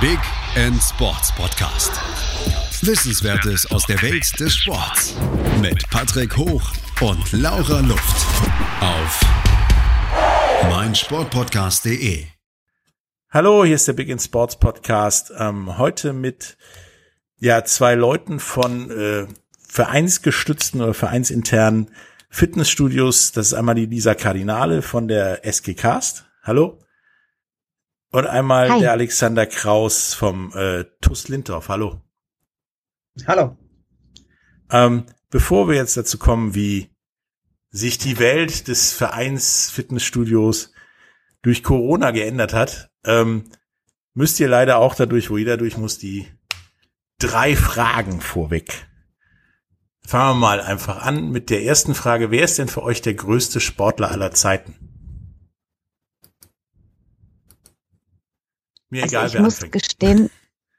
Big End Sports Podcast. Wissenswertes aus der Welt des Sports mit Patrick Hoch und Laura Luft auf meinsportpodcast.de. Hallo, hier ist der Big End Sports Podcast. Ähm, heute mit ja zwei Leuten von äh, vereinsgestützten oder vereinsinternen Fitnessstudios. Das ist einmal die Lisa Kardinale von der SG Cast. Hallo. Und einmal Hi. der Alexander Kraus vom äh, TUS Lindorf. Hallo. Hallo. Ähm, bevor wir jetzt dazu kommen, wie sich die Welt des Vereins Fitnessstudios durch Corona geändert hat, ähm, müsst ihr leider auch dadurch, wo jeder durch muss, die drei Fragen vorweg. Fangen wir mal einfach an mit der ersten Frage. Wer ist denn für euch der größte Sportler aller Zeiten? Mir also egal, ich wer muss anfängt. gestehen,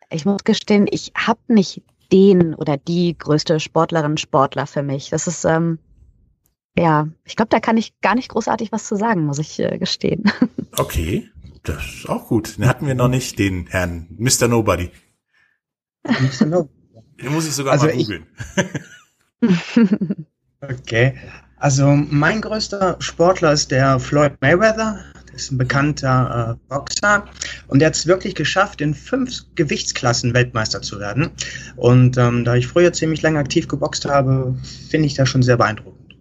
ich muss gestehen, ich habe nicht den oder die größte Sportlerin, Sportler für mich. Das ist, ähm, ja, ich glaube, da kann ich gar nicht großartig was zu sagen, muss ich äh, gestehen. Okay, das ist auch gut. Den hatten wir noch nicht, den Herrn Mr. Nobody. Mr. Nobody. Den muss ich sogar also mal googeln. okay. Also mein größter Sportler ist der Floyd Mayweather ist ein bekannter äh, Boxer und der hat es wirklich geschafft, in fünf Gewichtsklassen Weltmeister zu werden. Und ähm, da ich früher ziemlich lange aktiv geboxt habe, finde ich das schon sehr beeindruckend.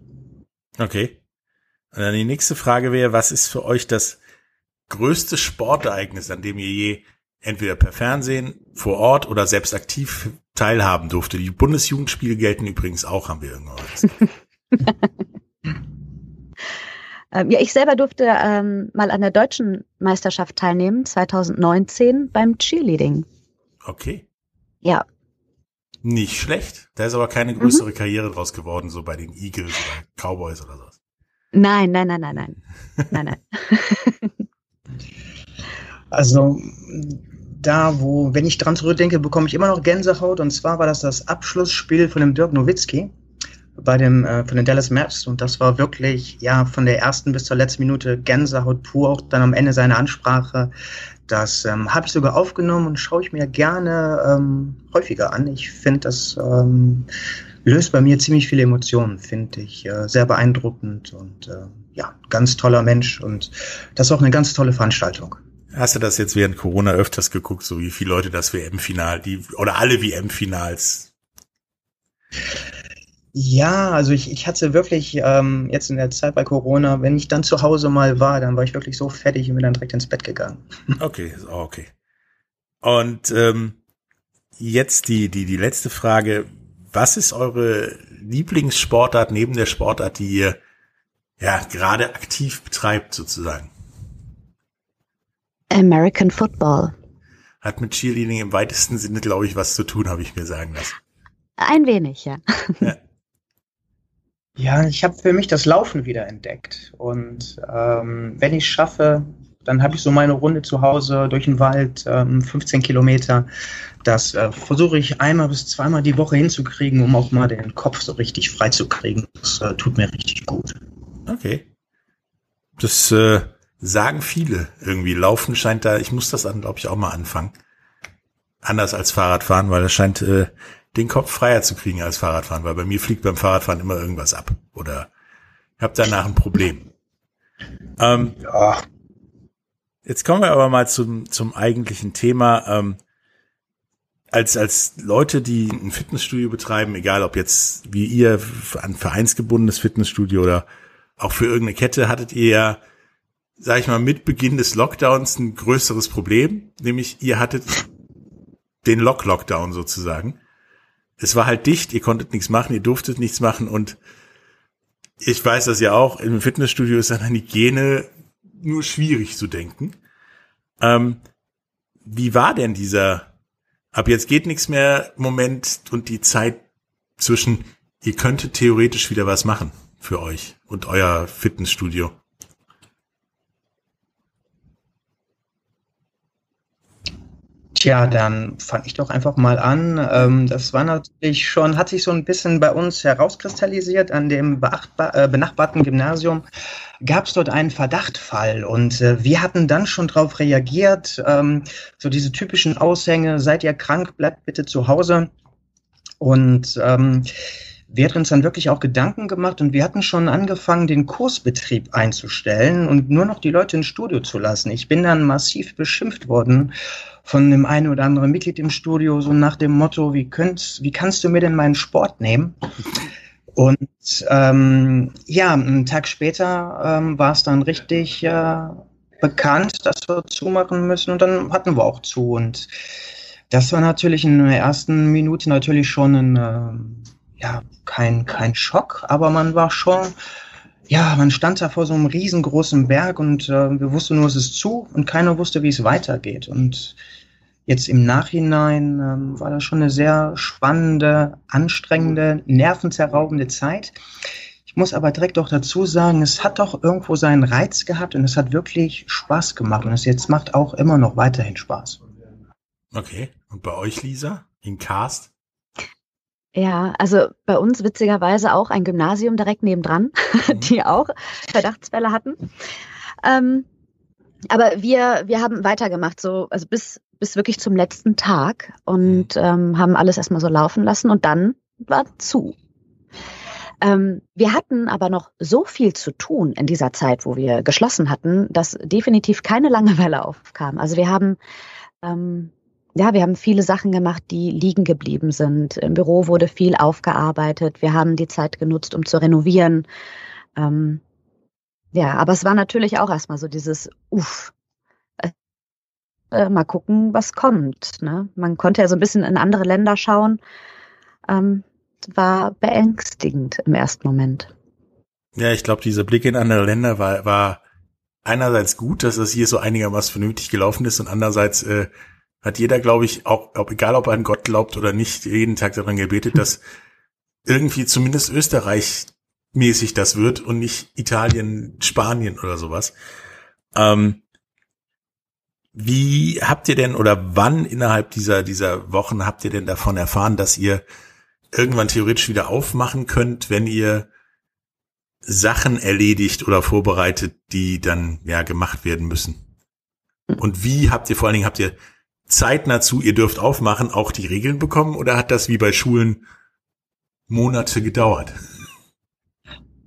Okay. Und dann die nächste Frage wäre, was ist für euch das größte Sportereignis, an dem ihr je entweder per Fernsehen, vor Ort oder selbst aktiv teilhaben durfte? Die Bundesjugendspiele gelten übrigens auch, haben wir irgendwann. Ähm, ja, ich selber durfte ähm, mal an der deutschen Meisterschaft teilnehmen, 2019 beim Cheerleading. Okay. Ja. Nicht schlecht. Da ist aber keine größere mhm. Karriere draus geworden, so bei den Eagles oder Cowboys oder sowas. Nein, nein, nein, nein, nein. nein, nein. also da, wo, wenn ich dran zurückdenke, bekomme ich immer noch Gänsehaut. Und zwar war das das Abschlussspiel von dem Dirk Nowitzki bei dem äh, von den Dallas Maps und das war wirklich ja von der ersten bis zur letzten Minute Gänsehaut pur, auch dann am Ende seine Ansprache. Das ähm, habe ich sogar aufgenommen und schaue ich mir gerne ähm, häufiger an. Ich finde, das ähm, löst bei mir ziemlich viele Emotionen, finde ich äh, sehr beeindruckend und äh, ja, ganz toller Mensch und das ist auch eine ganz tolle Veranstaltung. Hast du das jetzt während Corona öfters geguckt, so wie viele Leute das WM-Final, die oder alle WM-Finals? Ja, also ich, ich hatte wirklich ähm, jetzt in der Zeit bei Corona, wenn ich dann zu Hause mal war, dann war ich wirklich so fertig und bin dann direkt ins Bett gegangen. Okay, okay. Und ähm, jetzt die, die, die letzte Frage. Was ist eure Lieblingssportart neben der Sportart, die ihr ja gerade aktiv betreibt, sozusagen? American Football. Hat mit Cheerleading im weitesten Sinne, glaube ich, was zu tun, habe ich mir sagen lassen. Ein wenig, ja. ja. Ja, ich habe für mich das Laufen wieder entdeckt. Und ähm, wenn ich schaffe, dann habe ich so meine Runde zu Hause durch den Wald, ähm, 15 Kilometer. Das äh, versuche ich einmal bis zweimal die Woche hinzukriegen, um auch mal den Kopf so richtig frei zu kriegen. Das äh, tut mir richtig gut. Okay. Das äh, sagen viele irgendwie. Laufen scheint da, ich muss das dann, glaube ich, auch mal anfangen. Anders als Fahrradfahren, weil das scheint äh, den Kopf freier zu kriegen als Fahrradfahren, weil bei mir fliegt beim Fahrradfahren immer irgendwas ab oder ich habe danach ein Problem. Ähm, ja. Jetzt kommen wir aber mal zum, zum eigentlichen Thema. Ähm, als, als Leute, die ein Fitnessstudio betreiben, egal ob jetzt wie ihr ein vereinsgebundenes Fitnessstudio oder auch für irgendeine Kette, hattet ihr ja, sag ich mal, mit Beginn des Lockdowns ein größeres Problem, nämlich ihr hattet den Lock-Lockdown sozusagen es war halt dicht, ihr konntet nichts machen, ihr durftet nichts machen und ich weiß das ja auch, im Fitnessstudio ist an Hygiene nur schwierig zu denken. Ähm, wie war denn dieser ab jetzt geht nichts mehr Moment und die Zeit zwischen ihr könntet theoretisch wieder was machen für euch und euer Fitnessstudio? Tja, dann fange ich doch einfach mal an. Ähm, das war natürlich schon, hat sich so ein bisschen bei uns herauskristallisiert. An dem äh, benachbarten Gymnasium gab es dort einen Verdachtfall und äh, wir hatten dann schon darauf reagiert. Ähm, so diese typischen Aushänge, seid ihr krank, bleibt bitte zu Hause. Und ähm, wir hatten uns dann wirklich auch Gedanken gemacht und wir hatten schon angefangen, den Kursbetrieb einzustellen und nur noch die Leute ins Studio zu lassen. Ich bin dann massiv beschimpft worden von dem einen oder anderen Mitglied im Studio, so nach dem Motto, wie, könnt, wie kannst du mir denn meinen Sport nehmen? Und ähm, ja, einen Tag später ähm, war es dann richtig äh, bekannt, dass wir zumachen müssen und dann hatten wir auch zu. Und das war natürlich in der ersten Minute natürlich schon ein, äh, ja, kein, kein Schock, aber man war schon, ja, man stand da vor so einem riesengroßen Berg und äh, wir wussten nur, es ist zu und keiner wusste, wie es weitergeht. Und jetzt im Nachhinein ähm, war das schon eine sehr spannende, anstrengende, nervenzerraubende Zeit. Ich muss aber direkt auch dazu sagen, es hat doch irgendwo seinen Reiz gehabt und es hat wirklich Spaß gemacht und es jetzt macht auch immer noch weiterhin Spaß. Okay. Und bei euch, Lisa, in Cast? Ja, also bei uns witzigerweise auch ein Gymnasium direkt nebendran, mhm. die auch Verdachtsfälle hatten. Ähm, aber wir, wir haben weitergemacht, so, also bis, bis wirklich zum letzten Tag und mhm. ähm, haben alles erstmal so laufen lassen und dann war zu. Ähm, wir hatten aber noch so viel zu tun in dieser Zeit, wo wir geschlossen hatten, dass definitiv keine Langeweile aufkam. Also wir haben ähm, ja, wir haben viele Sachen gemacht, die liegen geblieben sind. Im Büro wurde viel aufgearbeitet. Wir haben die Zeit genutzt, um zu renovieren. Ähm, ja, aber es war natürlich auch erstmal so dieses Uff. Äh, mal gucken, was kommt. Ne? Man konnte ja so ein bisschen in andere Länder schauen. Ähm, war beängstigend im ersten Moment. Ja, ich glaube, dieser Blick in andere Länder war, war einerseits gut, dass das hier so einigermaßen vernünftig gelaufen ist und andererseits äh, hat jeder, glaube ich, auch, ob, egal ob er an Gott glaubt oder nicht, jeden Tag daran gebetet, dass irgendwie zumindest Österreich mäßig das wird und nicht Italien, Spanien oder sowas. Ähm, wie habt ihr denn oder wann innerhalb dieser, dieser Wochen habt ihr denn davon erfahren, dass ihr irgendwann theoretisch wieder aufmachen könnt, wenn ihr Sachen erledigt oder vorbereitet, die dann ja gemacht werden müssen? Und wie habt ihr vor allen Dingen, habt ihr zeitnah zu, ihr dürft aufmachen, auch die Regeln bekommen oder hat das wie bei Schulen Monate gedauert?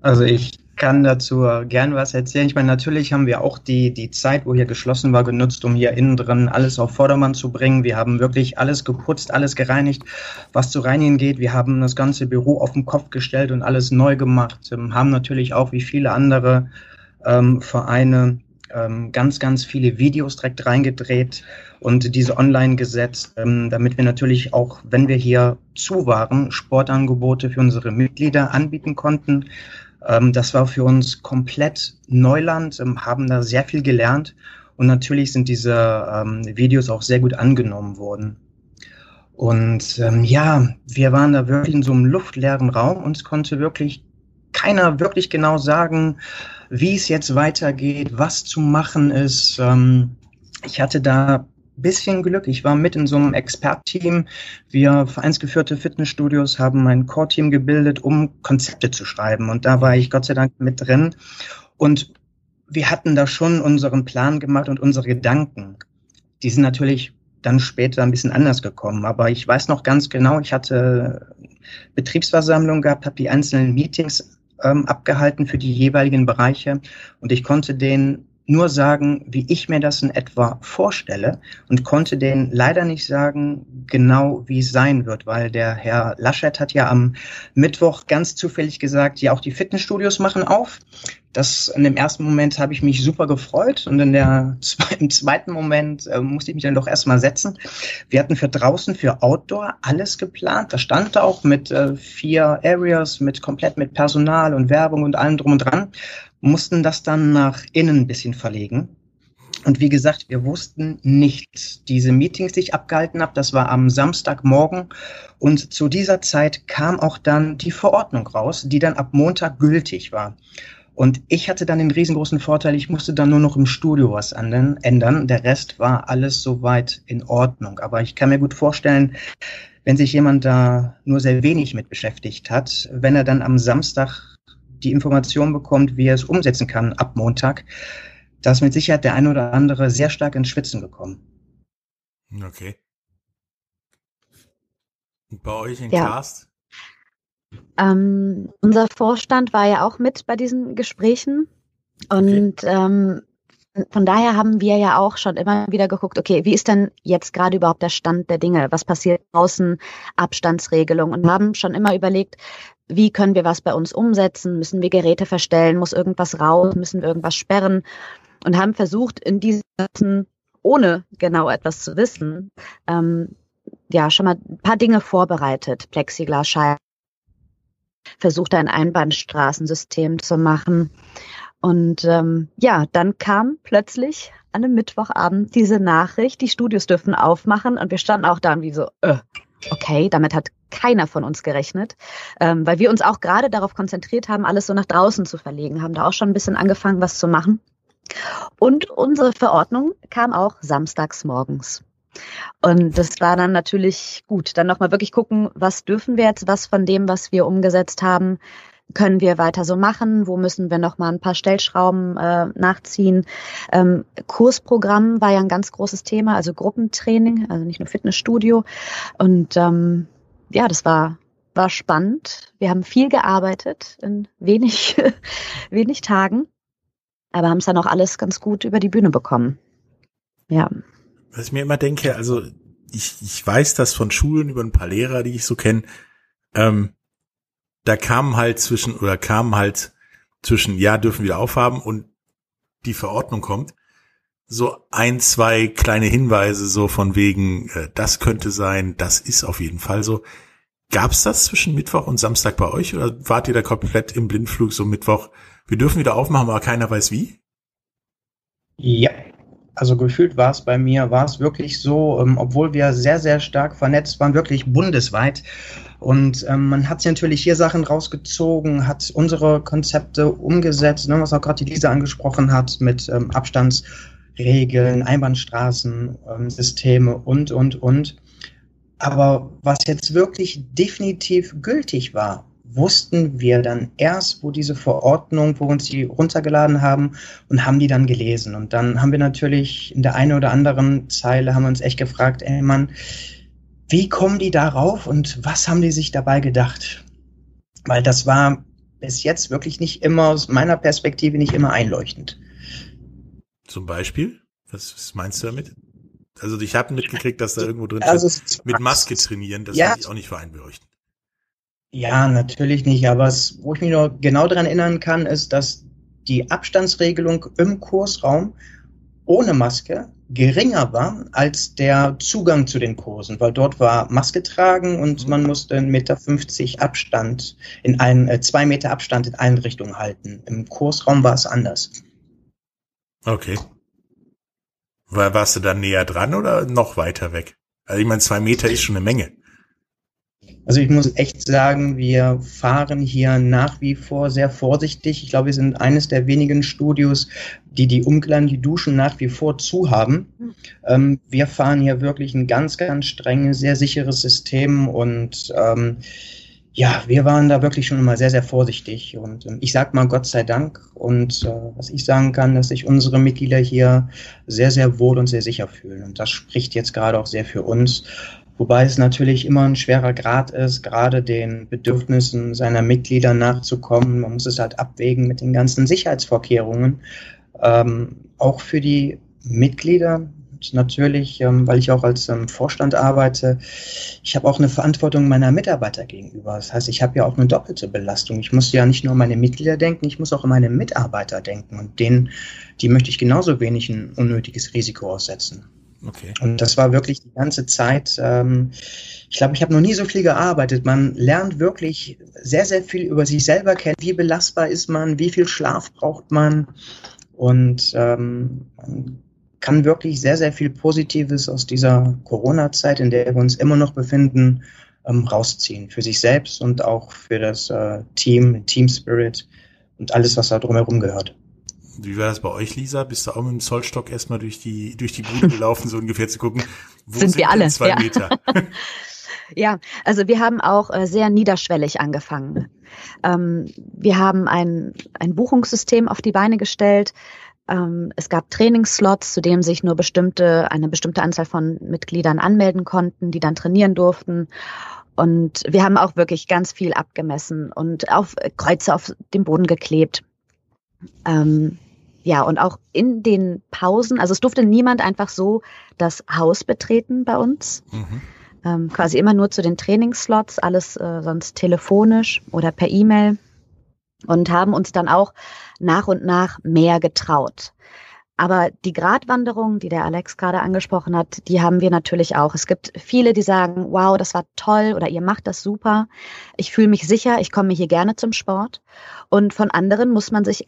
Also ich kann dazu gern was erzählen. Ich meine, natürlich haben wir auch die, die Zeit, wo hier geschlossen war, genutzt, um hier innen drin alles auf Vordermann zu bringen. Wir haben wirklich alles geputzt, alles gereinigt, was zu reinigen geht. Wir haben das ganze Büro auf den Kopf gestellt und alles neu gemacht. Ähm, haben natürlich auch wie viele andere ähm, Vereine ähm, ganz, ganz viele Videos direkt reingedreht und diese online gesetzt, ähm, damit wir natürlich auch, wenn wir hier zu waren, Sportangebote für unsere Mitglieder anbieten konnten. Ähm, das war für uns komplett Neuland, ähm, haben da sehr viel gelernt und natürlich sind diese Videos auch sehr gut angenommen worden. Und ja, wir waren da wirklich in so einem luftleeren Raum. Uns konnte wirklich keiner wirklich genau sagen, wie es jetzt weitergeht, was zu machen ist. Ich hatte da bisschen Glück. Ich war mit in so einem Expertteam. Wir vereinsgeführte Fitnessstudios haben ein Core-Team gebildet, um Konzepte zu schreiben. Und da war ich Gott sei Dank mit drin. Und wir hatten da schon unseren Plan gemacht und unsere Gedanken. Die sind natürlich dann später ein bisschen anders gekommen. Aber ich weiß noch ganz genau, ich hatte Betriebsversammlung gehabt, habe die einzelnen Meetings ähm, abgehalten für die jeweiligen Bereiche und ich konnte den nur sagen, wie ich mir das in etwa vorstelle und konnte denen leider nicht sagen, genau wie es sein wird, weil der Herr Laschet hat ja am Mittwoch ganz zufällig gesagt, ja, auch die Fitnessstudios machen auf. Das in dem ersten Moment habe ich mich super gefreut und in der im zweiten Moment äh, musste ich mich dann doch erstmal setzen. Wir hatten für draußen, für Outdoor alles geplant. Da stand auch mit äh, vier Areas, mit komplett mit Personal und Werbung und allem drum und dran mussten das dann nach innen ein bisschen verlegen. Und wie gesagt, wir wussten nicht, diese Meetings, die ich abgehalten habe, das war am Samstagmorgen. Und zu dieser Zeit kam auch dann die Verordnung raus, die dann ab Montag gültig war. Und ich hatte dann den riesengroßen Vorteil, ich musste dann nur noch im Studio was ändern. Der Rest war alles soweit in Ordnung. Aber ich kann mir gut vorstellen, wenn sich jemand da nur sehr wenig mit beschäftigt hat, wenn er dann am Samstag die Information bekommt, wie er es umsetzen kann ab Montag, da ist mit Sicherheit der ein oder andere sehr stark ins Schwitzen gekommen. Okay. Und bei euch in Ja. Cast? Ähm, unser Vorstand war ja auch mit bei diesen Gesprächen und ähm, von daher haben wir ja auch schon immer wieder geguckt, okay, wie ist denn jetzt gerade überhaupt der Stand der Dinge? Was passiert draußen? Abstandsregelung und haben schon immer überlegt, wie können wir was bei uns umsetzen? Müssen wir Geräte verstellen? Muss irgendwas raus? Müssen wir irgendwas sperren? Und haben versucht, in diesen, ohne genau etwas zu wissen, ähm, ja, schon mal ein paar Dinge vorbereitet. Plexiglasscheiben, versucht ein Einbahnstraßensystem zu machen. Und ähm, ja, dann kam plötzlich an einem Mittwochabend diese Nachricht, die Studios dürfen aufmachen und wir standen auch da und wie so, äh, okay, damit hat keiner von uns gerechnet, ähm, weil wir uns auch gerade darauf konzentriert haben, alles so nach draußen zu verlegen, haben da auch schon ein bisschen angefangen, was zu machen. Und unsere Verordnung kam auch samstags morgens. Und das war dann natürlich gut. Dann nochmal wirklich gucken, was dürfen wir jetzt, was von dem, was wir umgesetzt haben, können wir weiter so machen? Wo müssen wir noch mal ein paar Stellschrauben äh, nachziehen? Ähm, Kursprogramm war ja ein ganz großes Thema, also Gruppentraining, also nicht nur Fitnessstudio. Und ähm, ja, das war war spannend. Wir haben viel gearbeitet in wenig wenig Tagen, aber haben es dann auch alles ganz gut über die Bühne bekommen. Ja. Was ich mir immer denke, also ich, ich weiß das von Schulen über ein paar Lehrer, die ich so kenne, ähm, da kamen halt zwischen, oder kamen halt zwischen, ja, dürfen wieder aufhaben und die Verordnung kommt, so ein, zwei kleine Hinweise so von wegen, äh, das könnte sein, das ist auf jeden Fall so. Gab's das zwischen Mittwoch und Samstag bei euch oder wart ihr da komplett im Blindflug so Mittwoch? Wir dürfen wieder aufmachen, aber keiner weiß wie? Ja, also gefühlt war es bei mir, war es wirklich so, ähm, obwohl wir sehr, sehr stark vernetzt waren, wirklich bundesweit. Und ähm, man hat sich natürlich hier Sachen rausgezogen, hat unsere Konzepte umgesetzt, ne, was auch gerade die Lisa angesprochen hat, mit ähm, Abstandsregeln, Einbahnstraßen, ähm, Systeme und, und, und. Aber was jetzt wirklich definitiv gültig war, wussten wir dann erst, wo diese Verordnung, wo wir uns die runtergeladen haben und haben die dann gelesen. Und dann haben wir natürlich in der einen oder anderen Zeile haben wir uns echt gefragt, ey Mann, wie kommen die darauf und was haben die sich dabei gedacht? Weil das war bis jetzt wirklich nicht immer, aus meiner Perspektive, nicht immer einleuchtend. Zum Beispiel? Was, was meinst du damit? Also ich habe mitgekriegt, dass da irgendwo drin Also steht, mit Maske trainieren, das Ja. ich auch nicht vereinbeleuchten. Ja, natürlich nicht. Aber es, wo ich mich noch genau daran erinnern kann, ist, dass die Abstandsregelung im Kursraum ohne Maske geringer war als der Zugang zu den Kursen, weil dort war Maske tragen und Mhm. man musste 1,50 Meter Abstand in einen, äh, zwei Meter Abstand in allen Richtungen halten. Im Kursraum war es anders. Okay. War, warst du dann näher dran oder noch weiter weg? Also ich meine, zwei Meter ist schon eine Menge. Also ich muss echt sagen, wir fahren hier nach wie vor sehr vorsichtig. Ich glaube, wir sind eines der wenigen Studios, die die Umkleiden, die Duschen nach wie vor zu haben. Ähm, wir fahren hier wirklich ein ganz, ganz strenges, sehr sicheres System und ähm, ja, wir waren da wirklich schon immer sehr, sehr vorsichtig und ähm, ich sag mal Gott sei Dank und äh, was ich sagen kann, dass sich unsere Mitglieder hier sehr, sehr wohl und sehr sicher fühlen und das spricht jetzt gerade auch sehr für uns. Wobei es natürlich immer ein schwerer Grad ist, gerade den Bedürfnissen seiner Mitglieder nachzukommen. Man muss es halt abwägen mit den ganzen Sicherheitsvorkehrungen. Ähm, auch für die Mitglieder natürlich, ähm, weil ich auch als ähm, Vorstand arbeite, ich habe auch eine Verantwortung meiner Mitarbeiter gegenüber. Das heißt, ich habe ja auch eine doppelte Belastung. Ich muss ja nicht nur an meine Mitglieder denken, ich muss auch an meine Mitarbeiter denken. Und denen, die möchte ich genauso wenig ein unnötiges Risiko aussetzen. Okay. Und das war wirklich die ganze Zeit. Ähm, ich glaube, ich habe noch nie so viel gearbeitet. Man lernt wirklich sehr, sehr viel über sich selber kennen. Wie belastbar ist man? Wie viel Schlaf braucht man? Und ähm, man kann wirklich sehr, sehr viel Positives aus dieser Corona-Zeit, in der wir uns immer noch befinden, ähm, rausziehen. Für sich selbst und auch für das äh, Team, Team Spirit. und alles, was da drumherum gehört. Wie war das bei euch, Lisa? Bist du auch mit dem Zollstock erstmal durch die, durch die Bude gelaufen, so ungefähr zu gucken, wo sind, sind wir alle? Zwei ja. Meter? ja, also wir haben auch äh, sehr niederschwellig angefangen. Ähm, wir haben ein, ein Buchungssystem auf die Beine gestellt. Ähm, es gab Trainingsslots, zu denen sich nur bestimmte, eine bestimmte Anzahl von Mitgliedern anmelden konnten, die dann trainieren durften. Und wir haben auch wirklich ganz viel abgemessen und auf Kreuze auf dem Boden geklebt. Ähm, ja, und auch in den Pausen, also es durfte niemand einfach so das Haus betreten bei uns. Mhm. Ähm, quasi immer nur zu den Trainingsslots, alles äh, sonst telefonisch oder per E-Mail. Und haben uns dann auch nach und nach mehr getraut. Aber die Gratwanderung, die der Alex gerade angesprochen hat, die haben wir natürlich auch. Es gibt viele, die sagen, wow, das war toll oder ihr macht das super. Ich fühle mich sicher, ich komme hier gerne zum Sport. Und von anderen muss man sich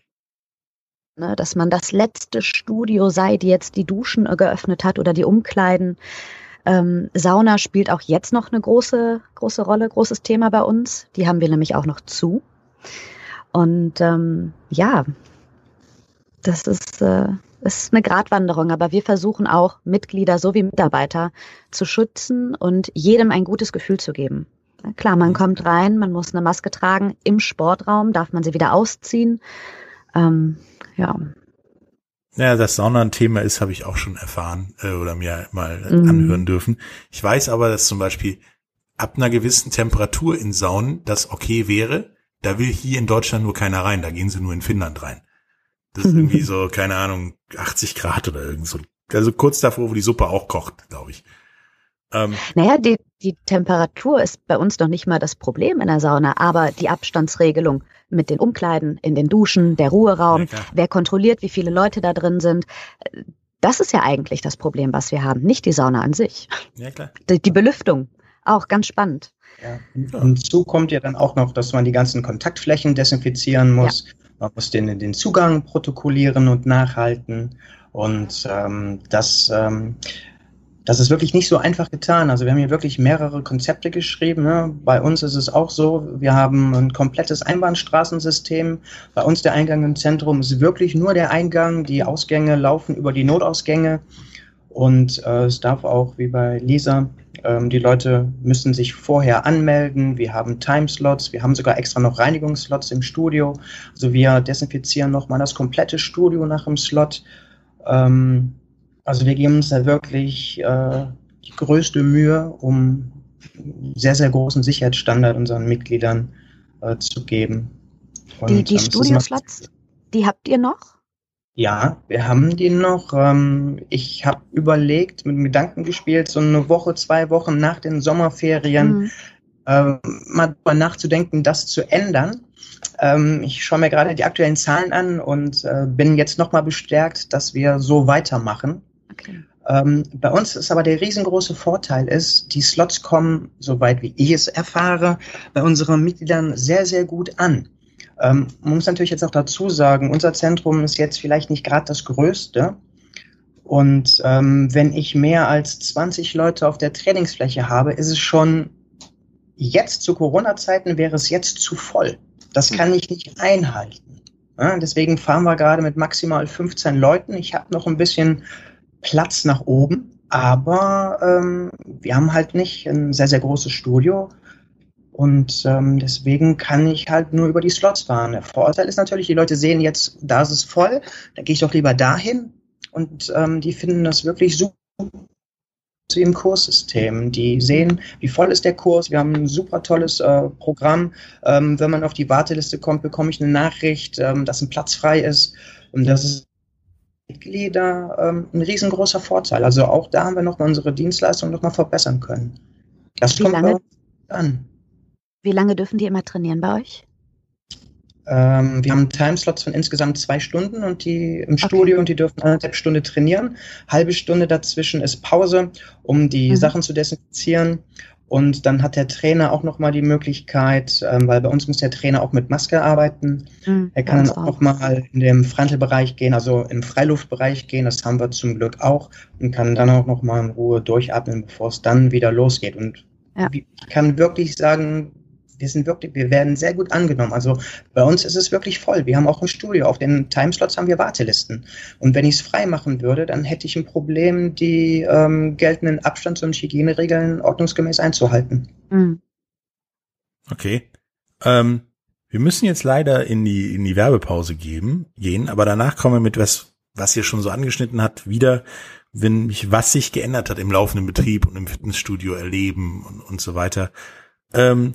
ne, dass man das letzte Studio sei, die jetzt die Duschen geöffnet hat oder die Umkleiden. Ähm, Sauna spielt auch jetzt noch eine große, große Rolle, großes Thema bei uns. Die haben wir nämlich auch noch zu. Und ähm, ja, das ist, äh, ist eine Gratwanderung, aber wir versuchen auch Mitglieder sowie Mitarbeiter zu schützen und jedem ein gutes Gefühl zu geben. Klar, man kommt rein, man muss eine Maske tragen. Im Sportraum darf man sie wieder ausziehen. Ähm, ja. Ja, dass Sauna ein Thema ist, habe ich auch schon erfahren äh, oder mir mal mhm. anhören dürfen. Ich weiß aber, dass zum Beispiel ab einer gewissen Temperatur in Saunen das okay wäre. Da will hier in Deutschland nur keiner rein, da gehen sie nur in Finnland rein. Das ist irgendwie so, keine Ahnung, 80 Grad oder irgend so. Also kurz davor, wo die Suppe auch kocht, glaube ich. Ähm, naja, die, die Temperatur ist bei uns noch nicht mal das Problem in der Sauna, aber die Abstandsregelung mit den Umkleiden, in den Duschen, der Ruheraum, ja, wer kontrolliert, wie viele Leute da drin sind. Das ist ja eigentlich das Problem, was wir haben, nicht die Sauna an sich. Ja, klar. Die, die Belüftung, auch ganz spannend. Ja. Und hinzu kommt ja dann auch noch, dass man die ganzen Kontaktflächen desinfizieren muss. Ja. Man muss den, den Zugang protokollieren und nachhalten. Und ähm, das ähm, das ist wirklich nicht so einfach getan. Also wir haben hier wirklich mehrere Konzepte geschrieben. Ne? Bei uns ist es auch so, wir haben ein komplettes Einbahnstraßensystem. Bei uns der Eingang im Zentrum ist wirklich nur der Eingang. Die Ausgänge laufen über die Notausgänge. Und äh, es darf auch, wie bei Lisa, ähm, die Leute müssen sich vorher anmelden. Wir haben Timeslots, wir haben sogar extra noch Reinigungsslots im Studio. Also wir desinfizieren nochmal das komplette Studio nach dem Slot. Ähm, also wir geben uns da wirklich äh, die größte Mühe, um sehr, sehr großen Sicherheitsstandard unseren Mitgliedern äh, zu geben. Und, die die ähm, Studioslots, die habt ihr noch? Ja, wir haben die noch. Ähm, ich habe überlegt, mit dem Gedanken gespielt, so eine Woche, zwei Wochen nach den Sommerferien mhm. äh, mal darüber nachzudenken, das zu ändern. Ähm, ich schaue mir gerade die aktuellen Zahlen an und äh, bin jetzt nochmal bestärkt, dass wir so weitermachen. Okay. Ähm, bei uns ist aber der riesengroße Vorteil ist, die Slots kommen, soweit wie ich es erfahre, bei unseren Mitgliedern sehr, sehr gut an. Ähm, man muss natürlich jetzt auch dazu sagen, unser Zentrum ist jetzt vielleicht nicht gerade das größte. Und ähm, wenn ich mehr als 20 Leute auf der Trainingsfläche habe, ist es schon jetzt zu Corona-Zeiten wäre es jetzt zu voll. Das kann ich nicht einhalten. Ja, deswegen fahren wir gerade mit maximal 15 Leuten. Ich habe noch ein bisschen Platz nach oben, aber ähm, wir haben halt nicht ein sehr, sehr großes Studio. Und ähm, deswegen kann ich halt nur über die Slots fahren. Der Vorteil ist natürlich, die Leute sehen jetzt, da ist es voll, da gehe ich doch lieber dahin. Und ähm, die finden das wirklich super wie im Kurssystem. Die sehen, wie voll ist der Kurs. Wir haben ein super tolles äh, Programm. Ähm, wenn man auf die Warteliste kommt, bekomme ich eine Nachricht, ähm, dass ein Platz frei ist. Und das ist Mitglieder ähm, ein riesengroßer Vorteil. Also auch da haben wir noch mal unsere Dienstleistung noch mal verbessern können. Das Wie kommt lange, an. Wie lange dürfen die immer trainieren bei euch? Ähm, wir haben Timeslots von insgesamt zwei Stunden und die im okay. Studio und die dürfen anderthalb Stunden trainieren. Halbe Stunde dazwischen ist Pause, um die mhm. Sachen zu desinfizieren. Und dann hat der Trainer auch nochmal die Möglichkeit, ähm, weil bei uns muss der Trainer auch mit Maske arbeiten. Mhm, er kann dann auch nochmal in den Frontalbereich gehen, also im Freiluftbereich gehen. Das haben wir zum Glück auch und kann dann auch nochmal in Ruhe durchatmen, bevor es dann wieder losgeht. Und ja. ich kann wirklich sagen, wir sind wirklich, wir werden sehr gut angenommen. Also bei uns ist es wirklich voll. Wir haben auch ein Studio. Auf den Timeslots haben wir Wartelisten. Und wenn ich es frei machen würde, dann hätte ich ein Problem, die ähm, geltenden Abstands- und Hygieneregeln ordnungsgemäß einzuhalten. Mhm. Okay. Ähm, wir müssen jetzt leider in die, in die Werbepause geben, gehen, aber danach kommen wir mit was, was ihr schon so angeschnitten hat, wieder, wenn mich, was sich geändert hat im laufenden Betrieb und im Fitnessstudio erleben und, und so weiter. Ähm,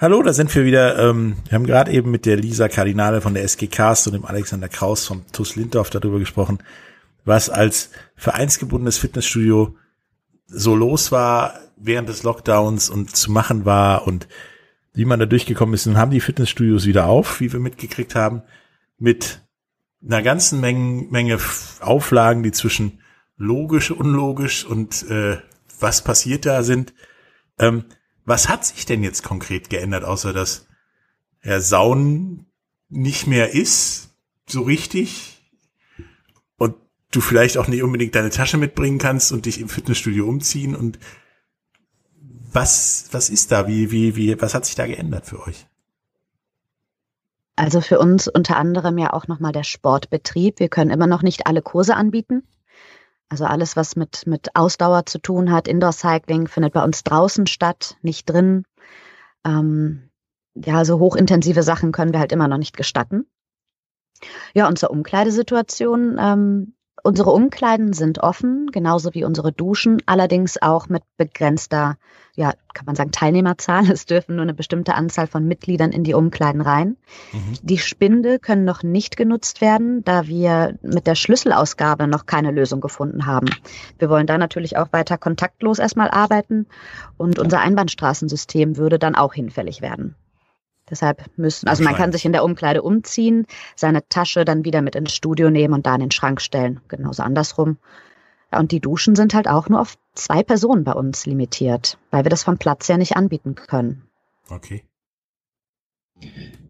Hallo, da sind wir wieder. Ähm, wir haben gerade eben mit der Lisa Kardinale von der SG Cast und dem Alexander Kraus vom TUS Lindorf darüber gesprochen, was als vereinsgebundenes Fitnessstudio so los war während des Lockdowns und zu machen war und wie man da durchgekommen ist. Nun haben die Fitnessstudios wieder auf, wie wir mitgekriegt haben, mit einer ganzen Menge, Menge Auflagen, die zwischen logisch, unlogisch und äh, was passiert da sind. Ähm, was hat sich denn jetzt konkret geändert, außer dass Herr Saun nicht mehr ist, so richtig, und du vielleicht auch nicht unbedingt deine Tasche mitbringen kannst und dich im Fitnessstudio umziehen und was, was ist da? Wie, wie, wie, was hat sich da geändert für euch? Also für uns unter anderem ja auch nochmal der Sportbetrieb. Wir können immer noch nicht alle Kurse anbieten. Also alles, was mit, mit Ausdauer zu tun hat, Indoor Cycling, findet bei uns draußen statt, nicht drin. Ähm, ja, also hochintensive Sachen können wir halt immer noch nicht gestatten. Ja, und zur Umkleidesituation ähm, Unsere Umkleiden sind offen, genauso wie unsere Duschen, allerdings auch mit begrenzter, ja, kann man sagen, Teilnehmerzahl. Es dürfen nur eine bestimmte Anzahl von Mitgliedern in die Umkleiden rein. Mhm. Die Spinde können noch nicht genutzt werden, da wir mit der Schlüsselausgabe noch keine Lösung gefunden haben. Wir wollen da natürlich auch weiter kontaktlos erstmal arbeiten und unser Einbahnstraßensystem würde dann auch hinfällig werden. Deshalb müssen, also man kann sich in der Umkleide umziehen, seine Tasche dann wieder mit ins Studio nehmen und da in den Schrank stellen. Genauso andersrum. Und die Duschen sind halt auch nur auf zwei Personen bei uns limitiert, weil wir das vom Platz her nicht anbieten können. Okay.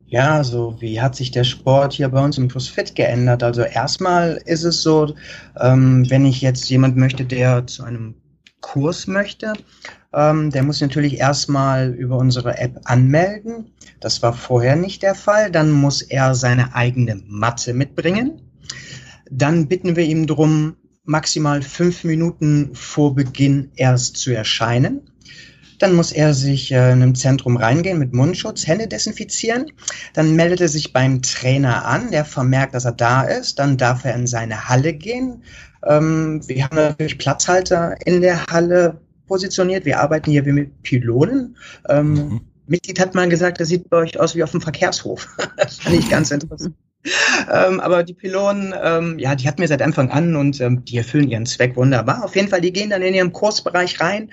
Ja, also wie hat sich der Sport hier bei uns im CrossFit geändert? Also erstmal ist es so, ähm, wenn ich jetzt jemand möchte, der zu einem Kurs möchte, ähm, der muss natürlich erstmal über unsere App anmelden. Das war vorher nicht der Fall. Dann muss er seine eigene Matte mitbringen. Dann bitten wir ihm darum, maximal fünf Minuten vor Beginn erst zu erscheinen. Dann muss er sich äh, in einem Zentrum reingehen mit Mundschutz, Hände desinfizieren. Dann meldet er sich beim Trainer an, der vermerkt, dass er da ist. Dann darf er in seine Halle gehen. Ähm, wir haben natürlich Platzhalter in der Halle positioniert. Wir arbeiten hier wie mit Pylonen. Ähm, mhm. Mitglied hat mal gesagt, das sieht bei euch aus wie auf dem Verkehrshof. das fand ich ganz interessant. ähm, aber die Pylonen, ähm, ja, die hatten wir seit Anfang an und ähm, die erfüllen ihren Zweck wunderbar. Auf jeden Fall, die gehen dann in ihrem Kursbereich rein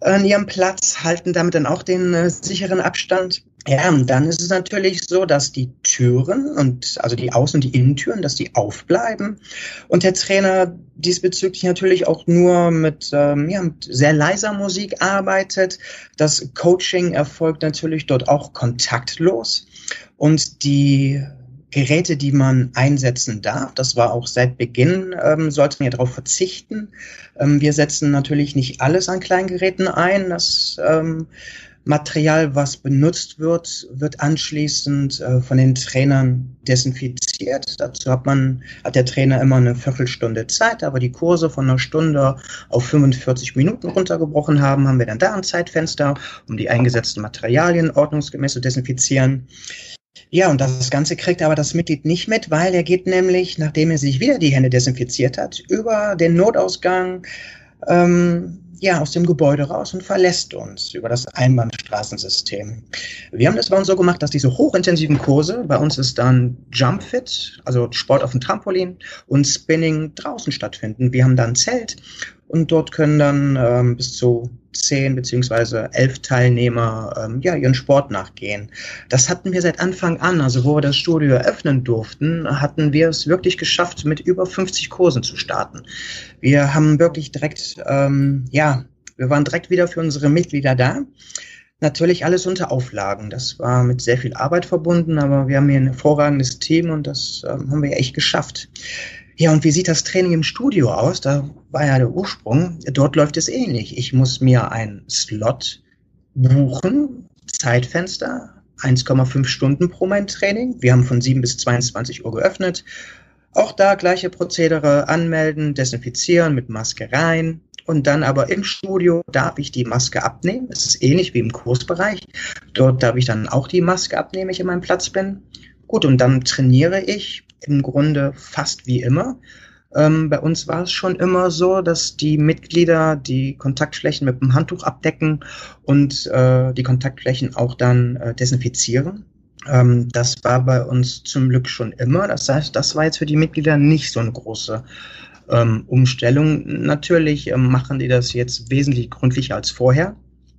an ihrem Platz, halten damit dann auch den äh, sicheren Abstand. Ja, und dann ist es natürlich so, dass die Türen und also die Außen- und die Innentüren, dass die aufbleiben und der Trainer diesbezüglich natürlich auch nur mit, ähm, ja, mit sehr leiser Musik arbeitet. Das Coaching erfolgt natürlich dort auch kontaktlos und die Geräte, die man einsetzen darf. Das war auch seit Beginn, ähm, sollte man ja darauf verzichten. Ähm, wir setzen natürlich nicht alles an Kleingeräten ein. Das ähm, Material, was benutzt wird, wird anschließend äh, von den Trainern desinfiziert. Dazu hat man, hat der Trainer immer eine Viertelstunde Zeit, aber die Kurse von einer Stunde auf 45 Minuten runtergebrochen haben, haben wir dann da ein Zeitfenster, um die eingesetzten Materialien ordnungsgemäß zu desinfizieren. Ja, und das Ganze kriegt aber das Mitglied nicht mit, weil er geht nämlich, nachdem er sich wieder die Hände desinfiziert hat, über den Notausgang ähm, ja, aus dem Gebäude raus und verlässt uns über das Einbahnstraßensystem. Wir haben das bei uns so gemacht, dass diese hochintensiven Kurse, bei uns ist dann Jump Fit, also Sport auf dem Trampolin und Spinning draußen stattfinden. Wir haben dann Zelt und dort können dann ähm, bis zu zehn beziehungsweise elf Teilnehmer ähm, ja, ihren Sport nachgehen. Das hatten wir seit Anfang an. Also wo wir das Studio eröffnen durften, hatten wir es wirklich geschafft, mit über 50 Kursen zu starten. Wir haben wirklich direkt, ähm, ja, wir waren direkt wieder für unsere Mitglieder da. Natürlich alles unter Auflagen. Das war mit sehr viel Arbeit verbunden, aber wir haben hier ein hervorragendes Team und das ähm, haben wir echt geschafft. Ja, und wie sieht das Training im Studio aus? Da war ja der Ursprung. Dort läuft es ähnlich. Ich muss mir einen Slot buchen, Zeitfenster, 1,5 Stunden pro mein Training. Wir haben von 7 bis 22 Uhr geöffnet. Auch da gleiche Prozedere anmelden, desinfizieren, mit Maske rein. Und dann aber im Studio darf ich die Maske abnehmen. Es ist ähnlich wie im Kursbereich. Dort darf ich dann auch die Maske abnehmen, wenn ich in meinem Platz bin. Gut, und dann trainiere ich im Grunde fast wie immer. Ähm, bei uns war es schon immer so, dass die Mitglieder die Kontaktflächen mit dem Handtuch abdecken und äh, die Kontaktflächen auch dann äh, desinfizieren. Ähm, das war bei uns zum Glück schon immer. Das heißt, das war jetzt für die Mitglieder nicht so eine große ähm, Umstellung. Natürlich ähm, machen die das jetzt wesentlich gründlicher als vorher.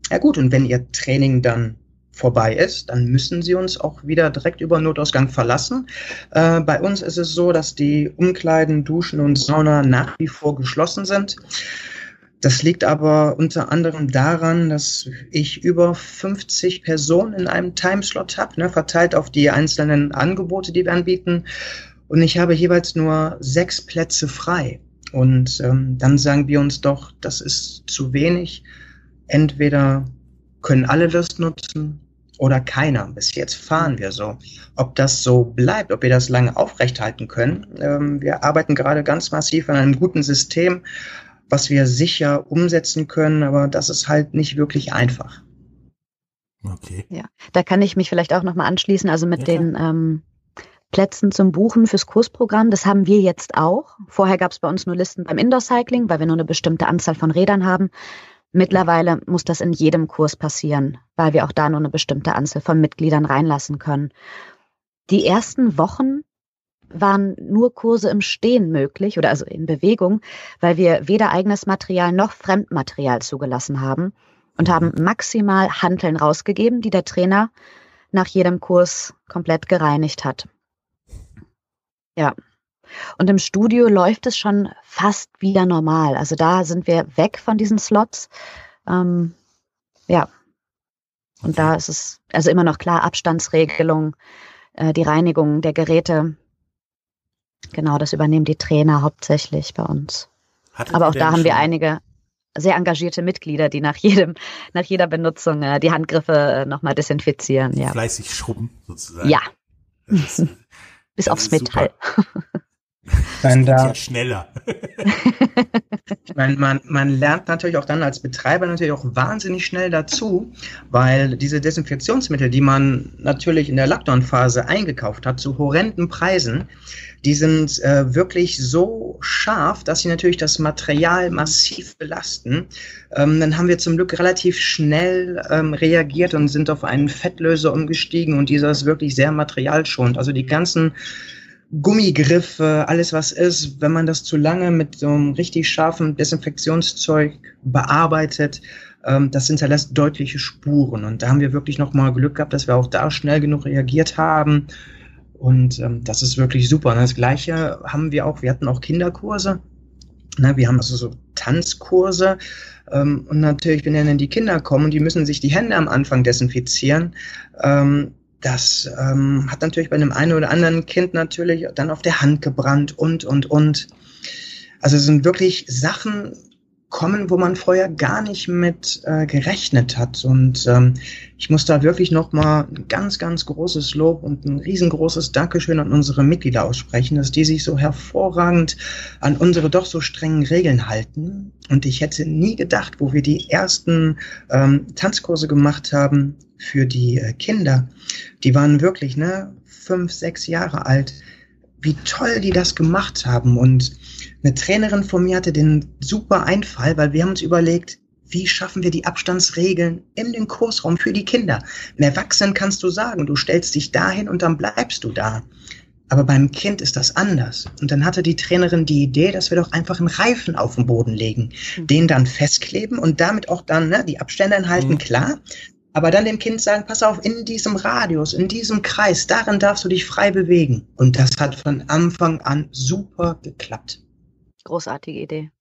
Ja gut, und wenn ihr Training dann vorbei ist, dann müssen sie uns auch wieder direkt über Notausgang verlassen. Äh, bei uns ist es so, dass die Umkleiden, Duschen und Sauna nach wie vor geschlossen sind. Das liegt aber unter anderem daran, dass ich über 50 Personen in einem Timeslot habe, ne, verteilt auf die einzelnen Angebote, die wir anbieten. Und ich habe jeweils nur sechs Plätze frei. Und ähm, dann sagen wir uns doch, das ist zu wenig. Entweder können alle das nutzen oder keiner. Bis jetzt fahren wir so. Ob das so bleibt, ob wir das lange aufrechthalten können. Ähm, wir arbeiten gerade ganz massiv an einem guten System, was wir sicher umsetzen können, aber das ist halt nicht wirklich einfach. Okay. Ja, da kann ich mich vielleicht auch nochmal anschließen. Also mit ja, den ähm, Plätzen zum Buchen fürs Kursprogramm, das haben wir jetzt auch. Vorher gab es bei uns nur Listen beim Indoor Cycling, weil wir nur eine bestimmte Anzahl von Rädern haben. Mittlerweile muss das in jedem Kurs passieren, weil wir auch da nur eine bestimmte Anzahl von Mitgliedern reinlassen können. Die ersten Wochen waren nur Kurse im Stehen möglich oder also in Bewegung, weil wir weder eigenes Material noch Fremdmaterial zugelassen haben und haben maximal Hanteln rausgegeben, die der Trainer nach jedem Kurs komplett gereinigt hat. Ja, und im Studio läuft es schon fast wieder normal. Also da sind wir weg von diesen Slots. Ähm, ja. Und okay. da ist es also immer noch klar Abstandsregelung, äh, die Reinigung der Geräte. Genau, das übernehmen die Trainer hauptsächlich bei uns. Hattet Aber auch da haben wir einige sehr engagierte Mitglieder, die nach jedem, nach jeder Benutzung äh, die Handgriffe äh, nochmal desinfizieren. Ja. Fleißig schrubben sozusagen. Ja. Ist, Bis aufs Metall. Dann da, ja schneller. man, man, man lernt natürlich auch dann als Betreiber natürlich auch wahnsinnig schnell dazu, weil diese Desinfektionsmittel, die man natürlich in der Lockdown-Phase eingekauft hat, zu horrenden Preisen, die sind äh, wirklich so scharf, dass sie natürlich das Material massiv belasten. Ähm, dann haben wir zum Glück relativ schnell ähm, reagiert und sind auf einen Fettlöser umgestiegen und dieser ist wirklich sehr materialschonend. Also die ganzen Gummigriffe, alles was ist, wenn man das zu lange mit so einem richtig scharfen Desinfektionszeug bearbeitet, ähm, das hinterlässt deutliche Spuren. Und da haben wir wirklich nochmal Glück gehabt, dass wir auch da schnell genug reagiert haben. Und ähm, das ist wirklich super. Und das gleiche haben wir auch, wir hatten auch Kinderkurse. Ne, wir haben also so Tanzkurse. Ähm, und natürlich, wenn dann die Kinder kommen, die müssen sich die Hände am Anfang desinfizieren. Ähm, das ähm, hat natürlich bei einem einen oder anderen Kind natürlich dann auf der Hand gebrannt und, und, und. Also es sind wirklich Sachen kommen, wo man vorher gar nicht mit äh, gerechnet hat. Und ähm, ich muss da wirklich nochmal ein ganz, ganz großes Lob und ein riesengroßes Dankeschön an unsere Mitglieder aussprechen, dass die sich so hervorragend an unsere doch so strengen Regeln halten. Und ich hätte nie gedacht, wo wir die ersten ähm, Tanzkurse gemacht haben für die äh, Kinder, die waren wirklich ne fünf, sechs Jahre alt, wie toll die das gemacht haben und eine Trainerin von mir hatte den super Einfall, weil wir haben uns überlegt, wie schaffen wir die Abstandsregeln in den Kursraum für die Kinder? Mehr wachsen kannst du sagen, du stellst dich dahin und dann bleibst du da. Aber beim Kind ist das anders. Und dann hatte die Trainerin die Idee, dass wir doch einfach einen Reifen auf den Boden legen, mhm. den dann festkleben und damit auch dann ne, die Abstände enthalten, mhm. klar. Aber dann dem Kind sagen, pass auf, in diesem Radius, in diesem Kreis, darin darfst du dich frei bewegen. Und das hat von Anfang an super geklappt. Großartige Idee.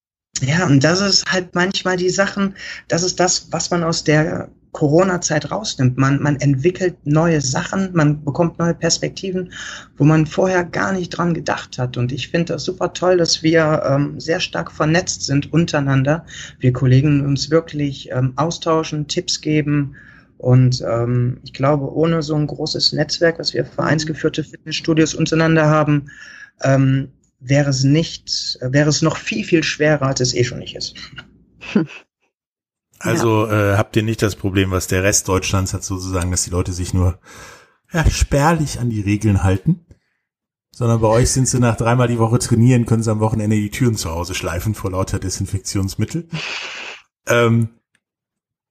Ja, und das ist halt manchmal die Sachen, das ist das, was man aus der Corona-Zeit rausnimmt. Man, man entwickelt neue Sachen, man bekommt neue Perspektiven, wo man vorher gar nicht dran gedacht hat. Und ich finde das super toll, dass wir ähm, sehr stark vernetzt sind untereinander. Wir Kollegen uns wirklich ähm, austauschen, Tipps geben. Und ähm, ich glaube, ohne so ein großes Netzwerk, was wir vereinsgeführte Fitnessstudios untereinander haben, ähm, wäre es nicht, wäre es noch viel, viel schwerer, als es eh schon nicht ist. Also ja. äh, habt ihr nicht das Problem, was der Rest Deutschlands hat, sozusagen, dass die Leute sich nur ja, spärlich an die Regeln halten, sondern bei euch sind sie nach dreimal die Woche trainieren, können sie am Wochenende die Türen zu Hause schleifen vor lauter Desinfektionsmittel. Ähm,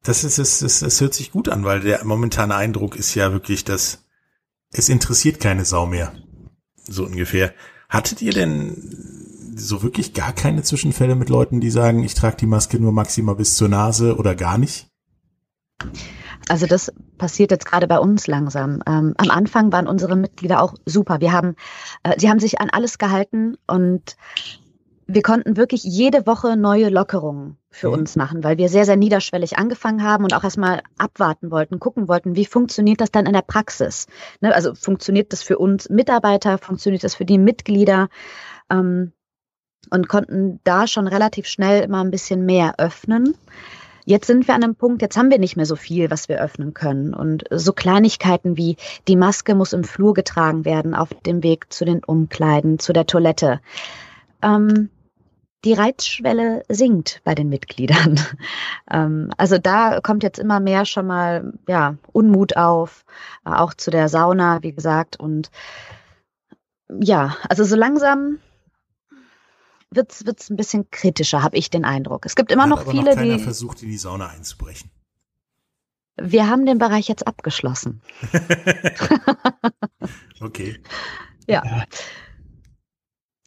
das ist es, es, es hört sich gut an, weil der momentane Eindruck ist ja wirklich, dass es interessiert keine Sau mehr. So ungefähr. Hattet ihr denn so wirklich gar keine Zwischenfälle mit Leuten, die sagen, ich trage die Maske nur maximal bis zur Nase oder gar nicht? Also das passiert jetzt gerade bei uns langsam. Ähm, am Anfang waren unsere Mitglieder auch super. Wir haben, äh, sie haben sich an alles gehalten und wir konnten wirklich jede Woche neue Lockerungen für mhm. uns machen, weil wir sehr, sehr niederschwellig angefangen haben und auch erstmal abwarten wollten, gucken wollten, wie funktioniert das dann in der Praxis? Ne, also funktioniert das für uns Mitarbeiter, funktioniert das für die Mitglieder? Ähm, und konnten da schon relativ schnell immer ein bisschen mehr öffnen. Jetzt sind wir an einem Punkt, jetzt haben wir nicht mehr so viel, was wir öffnen können. Und so Kleinigkeiten wie die Maske muss im Flur getragen werden, auf dem Weg zu den Umkleiden, zu der Toilette. Ähm, die Reizschwelle sinkt bei den Mitgliedern. Ähm, also da kommt jetzt immer mehr schon mal ja, Unmut auf, äh, auch zu der Sauna, wie gesagt. Und ja, also so langsam wird es ein bisschen kritischer, habe ich den Eindruck. Es gibt immer Hat noch aber viele, noch keiner die versucht in die Sauna einzubrechen. Wir haben den Bereich jetzt abgeschlossen. okay. Ja.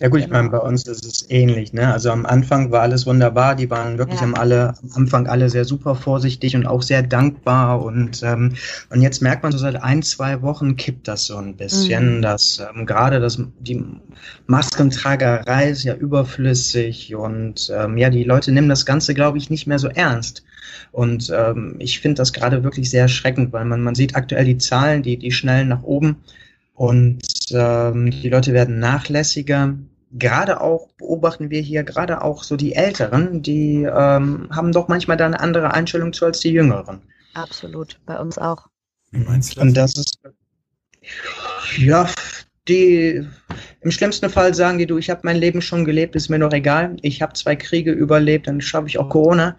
Ja gut, ich meine, bei uns ist es ähnlich. Ne? Also am Anfang war alles wunderbar. Die waren wirklich ja. am, alle, am Anfang alle sehr super vorsichtig und auch sehr dankbar. Und, ähm, und jetzt merkt man so seit ein, zwei Wochen kippt das so ein bisschen, mhm. dass ähm, gerade das, die Maskentragerei ist ja überflüssig und ähm, ja, die Leute nehmen das Ganze, glaube ich, nicht mehr so ernst. Und ähm, ich finde das gerade wirklich sehr erschreckend, weil man, man sieht aktuell die Zahlen, die, die schnellen nach oben. Und ähm, die Leute werden nachlässiger. Gerade auch beobachten wir hier gerade auch so die Älteren, die ähm, haben doch manchmal da eine andere Einstellung zu als die Jüngeren. Absolut, bei uns auch. Wie meinst du das? Und das ist ja die im schlimmsten Fall sagen die du, ich habe mein Leben schon gelebt, ist mir noch egal. Ich habe zwei Kriege überlebt, dann schaffe ich auch Corona.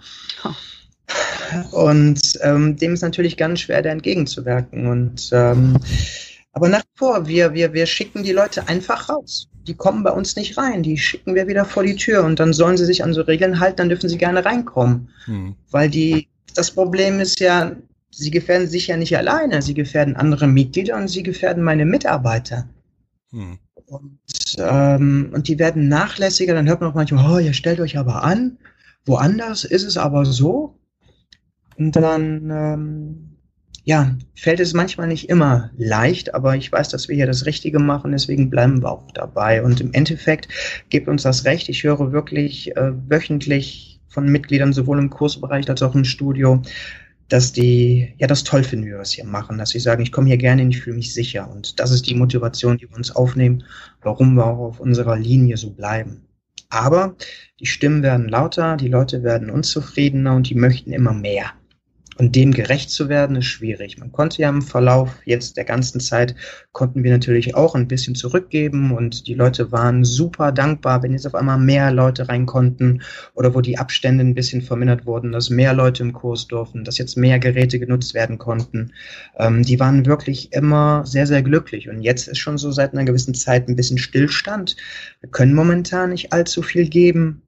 Und ähm, dem ist natürlich ganz schwer, da entgegenzuwirken. Und ähm, aber nach wie vor, wir, wir, wir schicken die Leute einfach raus. Die kommen bei uns nicht rein, die schicken wir wieder vor die Tür und dann sollen sie sich an so Regeln halten, dann dürfen sie gerne reinkommen. Hm. Weil die, das Problem ist ja, sie gefährden sich ja nicht alleine, sie gefährden andere Mitglieder und sie gefährden meine Mitarbeiter. Hm. Und, ähm, und die werden nachlässiger, dann hört man auch manchmal, oh, ihr stellt euch aber an, woanders ist es aber so. Und dann, ähm, ja, fällt es manchmal nicht immer leicht, aber ich weiß, dass wir hier das Richtige machen, deswegen bleiben wir auch dabei. Und im Endeffekt gibt uns das Recht. Ich höre wirklich äh, wöchentlich von Mitgliedern, sowohl im Kursbereich als auch im Studio, dass die ja das toll finden, wie wir es hier machen, dass sie sagen, ich komme hier gerne hin, ich fühle mich sicher. Und das ist die Motivation, die wir uns aufnehmen, warum wir auch auf unserer Linie so bleiben. Aber die Stimmen werden lauter, die Leute werden unzufriedener und die möchten immer mehr. Und dem gerecht zu werden, ist schwierig. Man konnte ja im Verlauf jetzt der ganzen Zeit, konnten wir natürlich auch ein bisschen zurückgeben und die Leute waren super dankbar, wenn jetzt auf einmal mehr Leute rein konnten oder wo die Abstände ein bisschen vermindert wurden, dass mehr Leute im Kurs durften, dass jetzt mehr Geräte genutzt werden konnten. Ähm, die waren wirklich immer sehr, sehr glücklich. Und jetzt ist schon so seit einer gewissen Zeit ein bisschen Stillstand. Wir können momentan nicht allzu viel geben.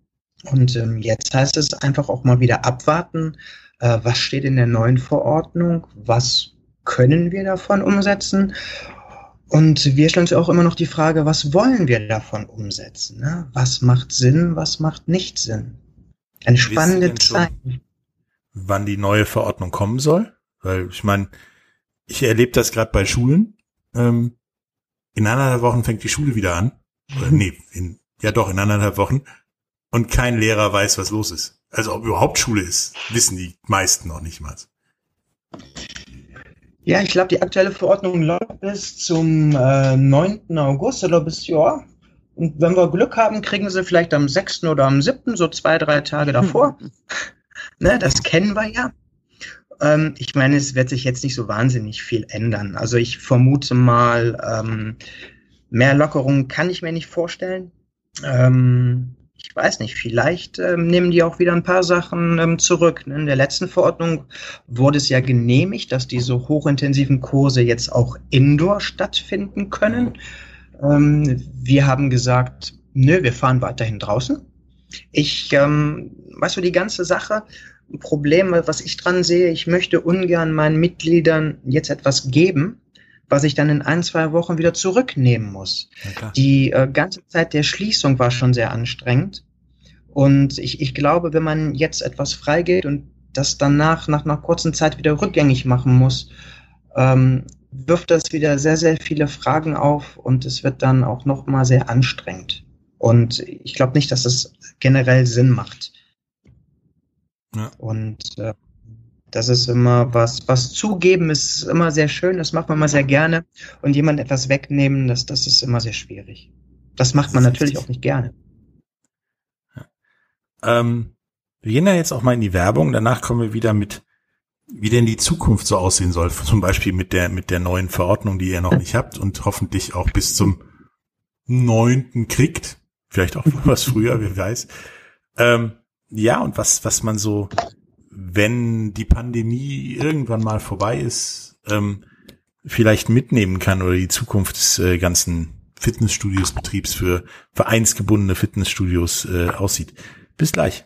Und ähm, jetzt heißt es einfach auch mal wieder abwarten, äh, was steht in der neuen Verordnung, was können wir davon umsetzen. Und wir stellen uns auch immer noch die Frage, was wollen wir davon umsetzen? Ne? Was macht Sinn, was macht nicht Sinn? Eine spannende Zeit. Wann die neue Verordnung kommen soll? Weil ich meine, ich erlebe das gerade bei Schulen. Ähm, in anderthalb Wochen fängt die Schule wieder an. Oder, nee, in, ja doch, in anderthalb Wochen. Und kein Lehrer weiß, was los ist. Also ob überhaupt Schule ist, wissen die meisten noch nicht mal. Ja, ich glaube, die aktuelle Verordnung läuft bis zum äh, 9. August oder bis ja. Und wenn wir Glück haben, kriegen sie vielleicht am 6. oder am 7., so zwei, drei Tage davor. ne, das kennen wir ja. Ähm, ich meine, es wird sich jetzt nicht so wahnsinnig viel ändern. Also ich vermute mal, ähm, mehr Lockerungen kann ich mir nicht vorstellen. Ähm, ich weiß nicht, vielleicht ähm, nehmen die auch wieder ein paar Sachen ähm, zurück. In der letzten Verordnung wurde es ja genehmigt, dass diese hochintensiven Kurse jetzt auch indoor stattfinden können. Ähm, wir haben gesagt, nö, wir fahren weiterhin draußen. Ich, ähm, weißt du, die ganze Sache, Problem, was ich dran sehe, ich möchte ungern meinen Mitgliedern jetzt etwas geben, was ich dann in ein, zwei Wochen wieder zurücknehmen muss. Die äh, ganze Zeit der Schließung war schon sehr anstrengend. Und ich, ich glaube, wenn man jetzt etwas freigeht und das danach nach einer kurzen Zeit wieder rückgängig machen muss, ähm, wirft das wieder sehr, sehr viele Fragen auf und es wird dann auch nochmal sehr anstrengend. Und ich glaube nicht, dass es generell Sinn macht. Ja. Und äh, das ist immer was, was zugeben ist immer sehr schön, das macht man immer sehr gerne. Und jemand etwas wegnehmen, das, das ist immer sehr schwierig. Das macht man natürlich auch nicht gerne. Ja. Ähm, wir gehen ja jetzt auch mal in die Werbung, danach kommen wir wieder mit, wie denn die Zukunft so aussehen soll. Zum Beispiel mit der, mit der neuen Verordnung, die ihr noch nicht habt und hoffentlich auch bis zum neunten kriegt. Vielleicht auch was früher, wer weiß. Ähm, ja, und was, was man so, wenn die Pandemie irgendwann mal vorbei ist, ähm, vielleicht mitnehmen kann oder die Zukunft des äh, ganzen Fitnessstudios-Betriebs für vereinsgebundene Fitnessstudios äh, aussieht. Bis gleich.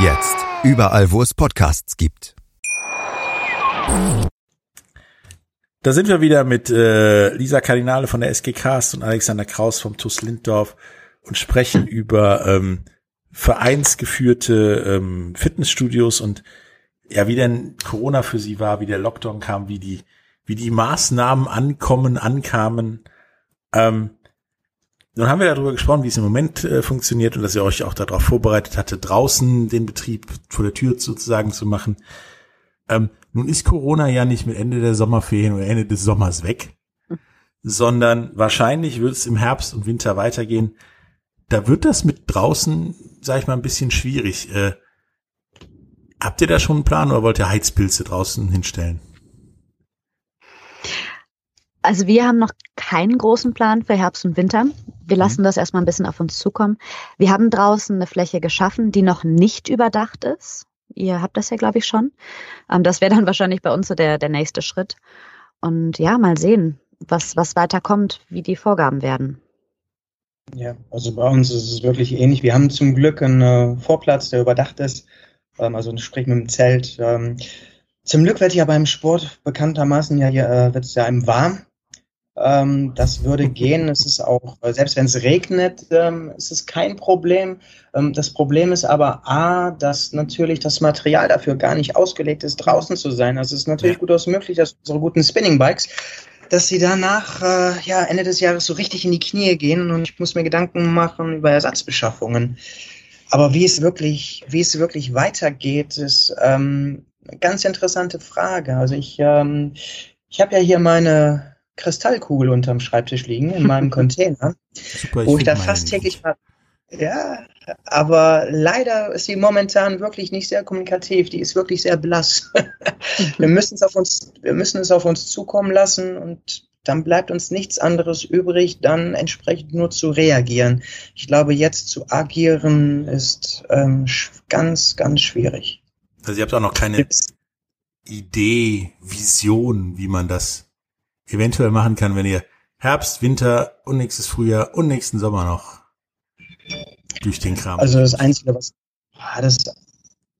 Jetzt. Überall, wo es Podcasts gibt. Da sind wir wieder mit äh, Lisa Kardinale von der SG Cast und Alexander Kraus vom TUS Linddorf und sprechen über ähm, vereinsgeführte ähm, Fitnessstudios und ja, wie denn Corona für sie war, wie der Lockdown kam, wie die, wie die Maßnahmen ankommen, ankamen. Ähm, nun haben wir darüber gesprochen, wie es im Moment äh, funktioniert und dass ihr euch auch darauf vorbereitet hatte, draußen den Betrieb vor der Tür sozusagen zu machen. Ähm, nun ist Corona ja nicht mit Ende der Sommerferien oder Ende des Sommers weg, sondern wahrscheinlich wird es im Herbst und Winter weitergehen. Da wird das mit draußen, sag ich mal, ein bisschen schwierig. Äh, habt ihr da schon einen Plan oder wollt ihr Heizpilze draußen hinstellen? Also wir haben noch keinen großen Plan für Herbst und Winter. Wir mhm. lassen das erstmal ein bisschen auf uns zukommen. Wir haben draußen eine Fläche geschaffen, die noch nicht überdacht ist. Ihr habt das ja, glaube ich, schon. Ähm, das wäre dann wahrscheinlich bei uns so der, der nächste Schritt. Und ja, mal sehen, was, was weiter kommt, wie die Vorgaben werden. Ja, also bei uns ist es wirklich ähnlich. Wir haben zum Glück einen äh, Vorplatz, der überdacht ist. Ähm, also sprich mit dem Zelt. Ähm, zum Glück wird ja beim Sport bekanntermaßen ja, äh, wird es ja einem warm. Ähm, das würde gehen. Es ist auch, selbst wenn es regnet, ähm, ist es kein Problem. Ähm, das Problem ist aber A, dass natürlich das Material dafür gar nicht ausgelegt ist, draußen zu sein. Also es ist natürlich ja. durchaus möglich, dass unsere guten Spinning Bikes dass sie danach äh, ja, Ende des Jahres so richtig in die Knie gehen und ich muss mir Gedanken machen über Ersatzbeschaffungen. Aber wie es wirklich, wie es wirklich weitergeht, ist ähm, eine ganz interessante Frage. Also ich, ähm, ich habe ja hier meine Kristallkugel unterm Schreibtisch liegen in meinem Container, Super, wo ich da fast täglich mal, Ja, aber leider ist sie momentan wirklich nicht sehr kommunikativ. Die ist wirklich sehr blass. wir müssen es auf uns, wir müssen es auf uns zukommen lassen und dann bleibt uns nichts anderes übrig, dann entsprechend nur zu reagieren. Ich glaube, jetzt zu agieren ist ähm, ganz, ganz schwierig. Also ihr habt auch noch keine Idee, Vision, wie man das eventuell machen kann, wenn ihr Herbst, Winter und nächstes Frühjahr und nächsten Sommer noch durch den Kram. Also das Einzige, was ah, das,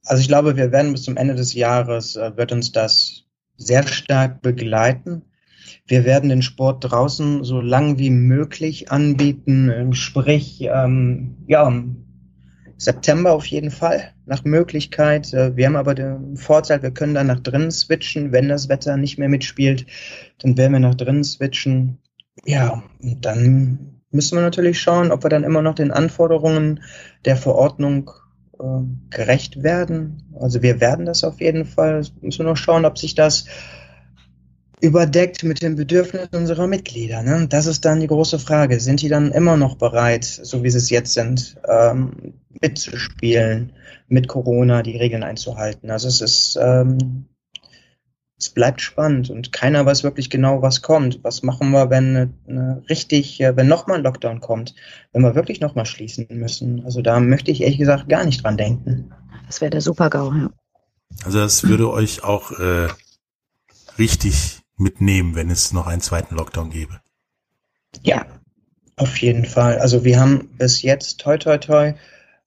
also ich glaube, wir werden bis zum Ende des Jahres äh, wird uns das sehr stark begleiten. Wir werden den Sport draußen so lang wie möglich anbieten, sprich, ähm, ja, September auf jeden Fall, nach Möglichkeit. Äh, wir haben aber den Vorteil, wir können dann nach drinnen switchen, wenn das Wetter nicht mehr mitspielt, dann werden wir nach drinnen switchen. Ja, und dann müssen wir natürlich schauen, ob wir dann immer noch den Anforderungen der Verordnung äh, gerecht werden. Also wir werden das auf jeden Fall. Müssen wir noch schauen, ob sich das überdeckt mit den Bedürfnissen unserer Mitglieder. Ne? Das ist dann die große Frage. Sind die dann immer noch bereit, so wie sie es jetzt sind, ähm, mitzuspielen, mit Corona die Regeln einzuhalten? Also es ist, ähm, es bleibt spannend und keiner weiß wirklich genau, was kommt. Was machen wir, wenn eine, eine richtig, äh, wenn nochmal ein Lockdown kommt, wenn wir wirklich nochmal schließen müssen? Also da möchte ich ehrlich gesagt gar nicht dran denken. Das wäre der Super-GAU, ja. Also das würde euch auch äh, richtig mitnehmen, wenn es noch einen zweiten Lockdown gäbe. Ja, auf jeden Fall. Also wir haben bis jetzt toi toi toi,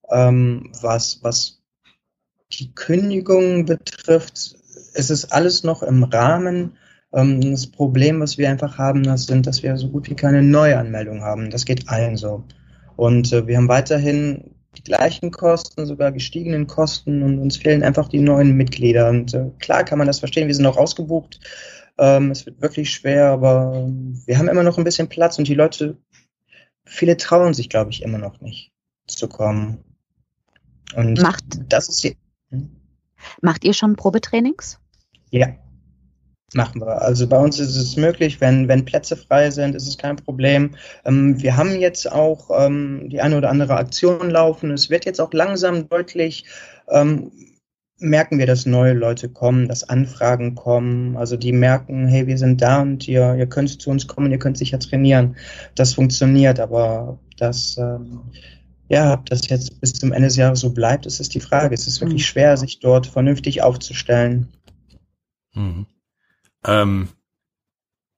ähm, was, was die Kündigung betrifft, es ist alles noch im Rahmen. Ähm, das Problem, was wir einfach haben, das sind, dass wir so gut wie keine Neuanmeldung haben. Das geht allen so. Und äh, wir haben weiterhin die gleichen Kosten, sogar gestiegenen Kosten und uns fehlen einfach die neuen Mitglieder. Und äh, klar kann man das verstehen, wir sind auch ausgebucht. Ähm, es wird wirklich schwer, aber ähm, wir haben immer noch ein bisschen Platz und die Leute, viele trauen sich, glaube ich, immer noch nicht zu kommen. Und Macht, das ist die. Hm? Macht ihr schon Probetrainings? Ja, machen wir. Also bei uns ist es möglich, wenn, wenn Plätze frei sind, ist es kein Problem. Ähm, wir haben jetzt auch ähm, die eine oder andere Aktion laufen. Es wird jetzt auch langsam deutlich, ähm, merken wir, dass neue Leute kommen, dass Anfragen kommen. Also die merken, hey, wir sind da und ihr, ihr könnt zu uns kommen, ihr könnt sicher trainieren. Das funktioniert, aber das ähm, ja, ob das jetzt bis zum Ende des Jahres so bleibt, ist, ist die Frage. Es ist wirklich mhm. schwer, sich dort vernünftig aufzustellen. Mhm. Ähm,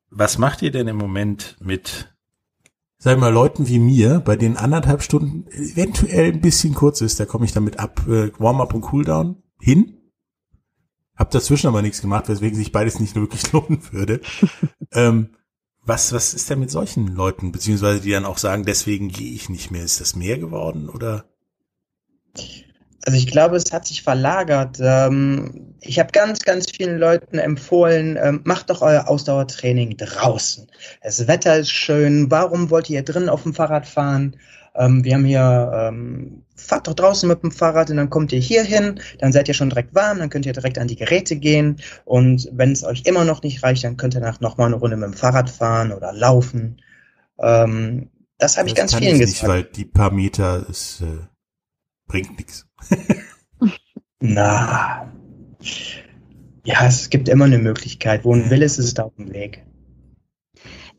was macht ihr denn im Moment mit, sagen wir mal, Leuten wie mir, bei denen anderthalb Stunden eventuell ein bisschen kurz ist, da komme ich damit ab, äh, Warm-up und Cooldown hin? Hab dazwischen aber nichts gemacht, weswegen sich beides nicht wirklich lohnen würde. ähm, was, was ist denn mit solchen Leuten, beziehungsweise die dann auch sagen, deswegen gehe ich nicht mehr? Ist das mehr geworden oder? Also ich glaube, es hat sich verlagert. Ähm, ich habe ganz, ganz vielen Leuten empfohlen, ähm, macht doch euer Ausdauertraining draußen. Das Wetter ist schön. Warum wollt ihr drin auf dem Fahrrad fahren? Ähm, wir haben hier, ähm, fahrt doch draußen mit dem Fahrrad und dann kommt ihr hier hin, dann seid ihr schon direkt warm, dann könnt ihr direkt an die Geräte gehen und wenn es euch immer noch nicht reicht, dann könnt ihr nach nochmal eine Runde mit dem Fahrrad fahren oder laufen. Ähm, das habe ich ganz vielen gesagt. Nicht, weil die paar Meter, es äh, bringt nichts. Na, ja, es gibt immer eine Möglichkeit. Wo ein Will ist, ist es da auf dem Weg.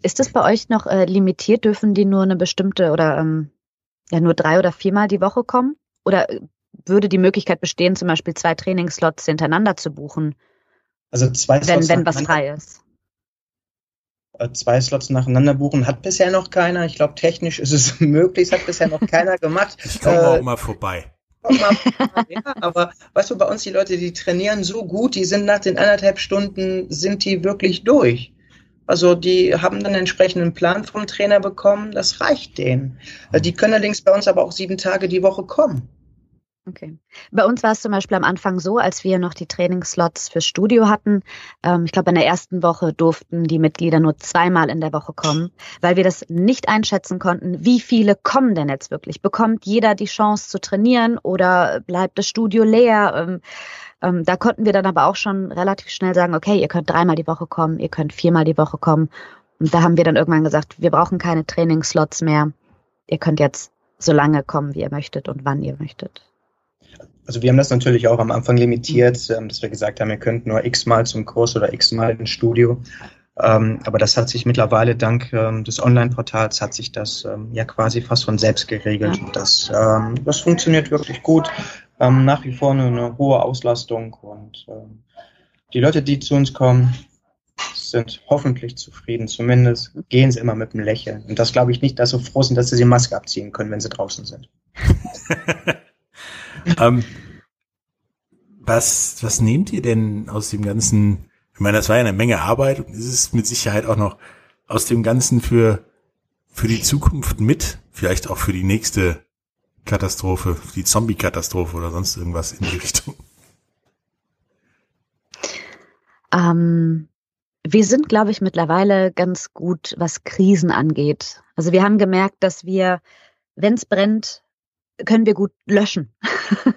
Ist es bei euch noch äh, limitiert? Dürfen die nur eine bestimmte oder ähm, ja nur drei oder viermal die Woche kommen? Oder äh, würde die Möglichkeit bestehen, zum Beispiel zwei Trainingslots hintereinander zu buchen? Also zwei Slots wenn, wenn was frei ist. Äh, zwei Slots nacheinander buchen hat bisher noch keiner. Ich glaube, technisch ist es möglich, hat bisher noch keiner gemacht. Ich komme äh, auch mal vorbei. ja, aber weißt du, bei uns die Leute, die trainieren so gut, die sind nach den anderthalb Stunden, sind die wirklich durch. Also die haben dann einen entsprechenden Plan vom Trainer bekommen, das reicht denen. Also die können allerdings bei uns aber auch sieben Tage die Woche kommen. Okay. Bei uns war es zum Beispiel am Anfang so, als wir noch die Trainingsslots fürs Studio hatten. Ähm, ich glaube, in der ersten Woche durften die Mitglieder nur zweimal in der Woche kommen, weil wir das nicht einschätzen konnten, wie viele kommen denn jetzt wirklich. Bekommt jeder die Chance zu trainieren oder bleibt das Studio leer? Ähm, ähm, da konnten wir dann aber auch schon relativ schnell sagen, okay, ihr könnt dreimal die Woche kommen, ihr könnt viermal die Woche kommen. Und da haben wir dann irgendwann gesagt, wir brauchen keine Trainingsslots mehr. Ihr könnt jetzt so lange kommen, wie ihr möchtet und wann ihr möchtet. Also wir haben das natürlich auch am Anfang limitiert, ähm, dass wir gesagt haben, ihr könnt nur x-mal zum Kurs oder x-mal ins Studio. Ähm, aber das hat sich mittlerweile dank ähm, des Online-Portals hat sich das ja quasi fast von selbst geregelt. Und das, das funktioniert wirklich gut. Ähm, nach wie vor eine, eine hohe Auslastung und ähm, die Leute, die zu uns kommen, sind hoffentlich zufrieden. Zumindest gehen sie immer mit einem Lächeln. Und das glaube ich nicht, dass sie froh sind, dass sie die Maske abziehen können, wenn sie draußen sind. ähm, was, was nehmt ihr denn aus dem ganzen, ich meine, das war ja eine Menge Arbeit und ist es mit Sicherheit auch noch aus dem Ganzen für, für die Zukunft mit, vielleicht auch für die nächste Katastrophe, die Zombie-Katastrophe oder sonst irgendwas in die Richtung? Ähm, wir sind, glaube ich, mittlerweile ganz gut, was Krisen angeht. Also wir haben gemerkt, dass wir, wenn es brennt, können wir gut löschen.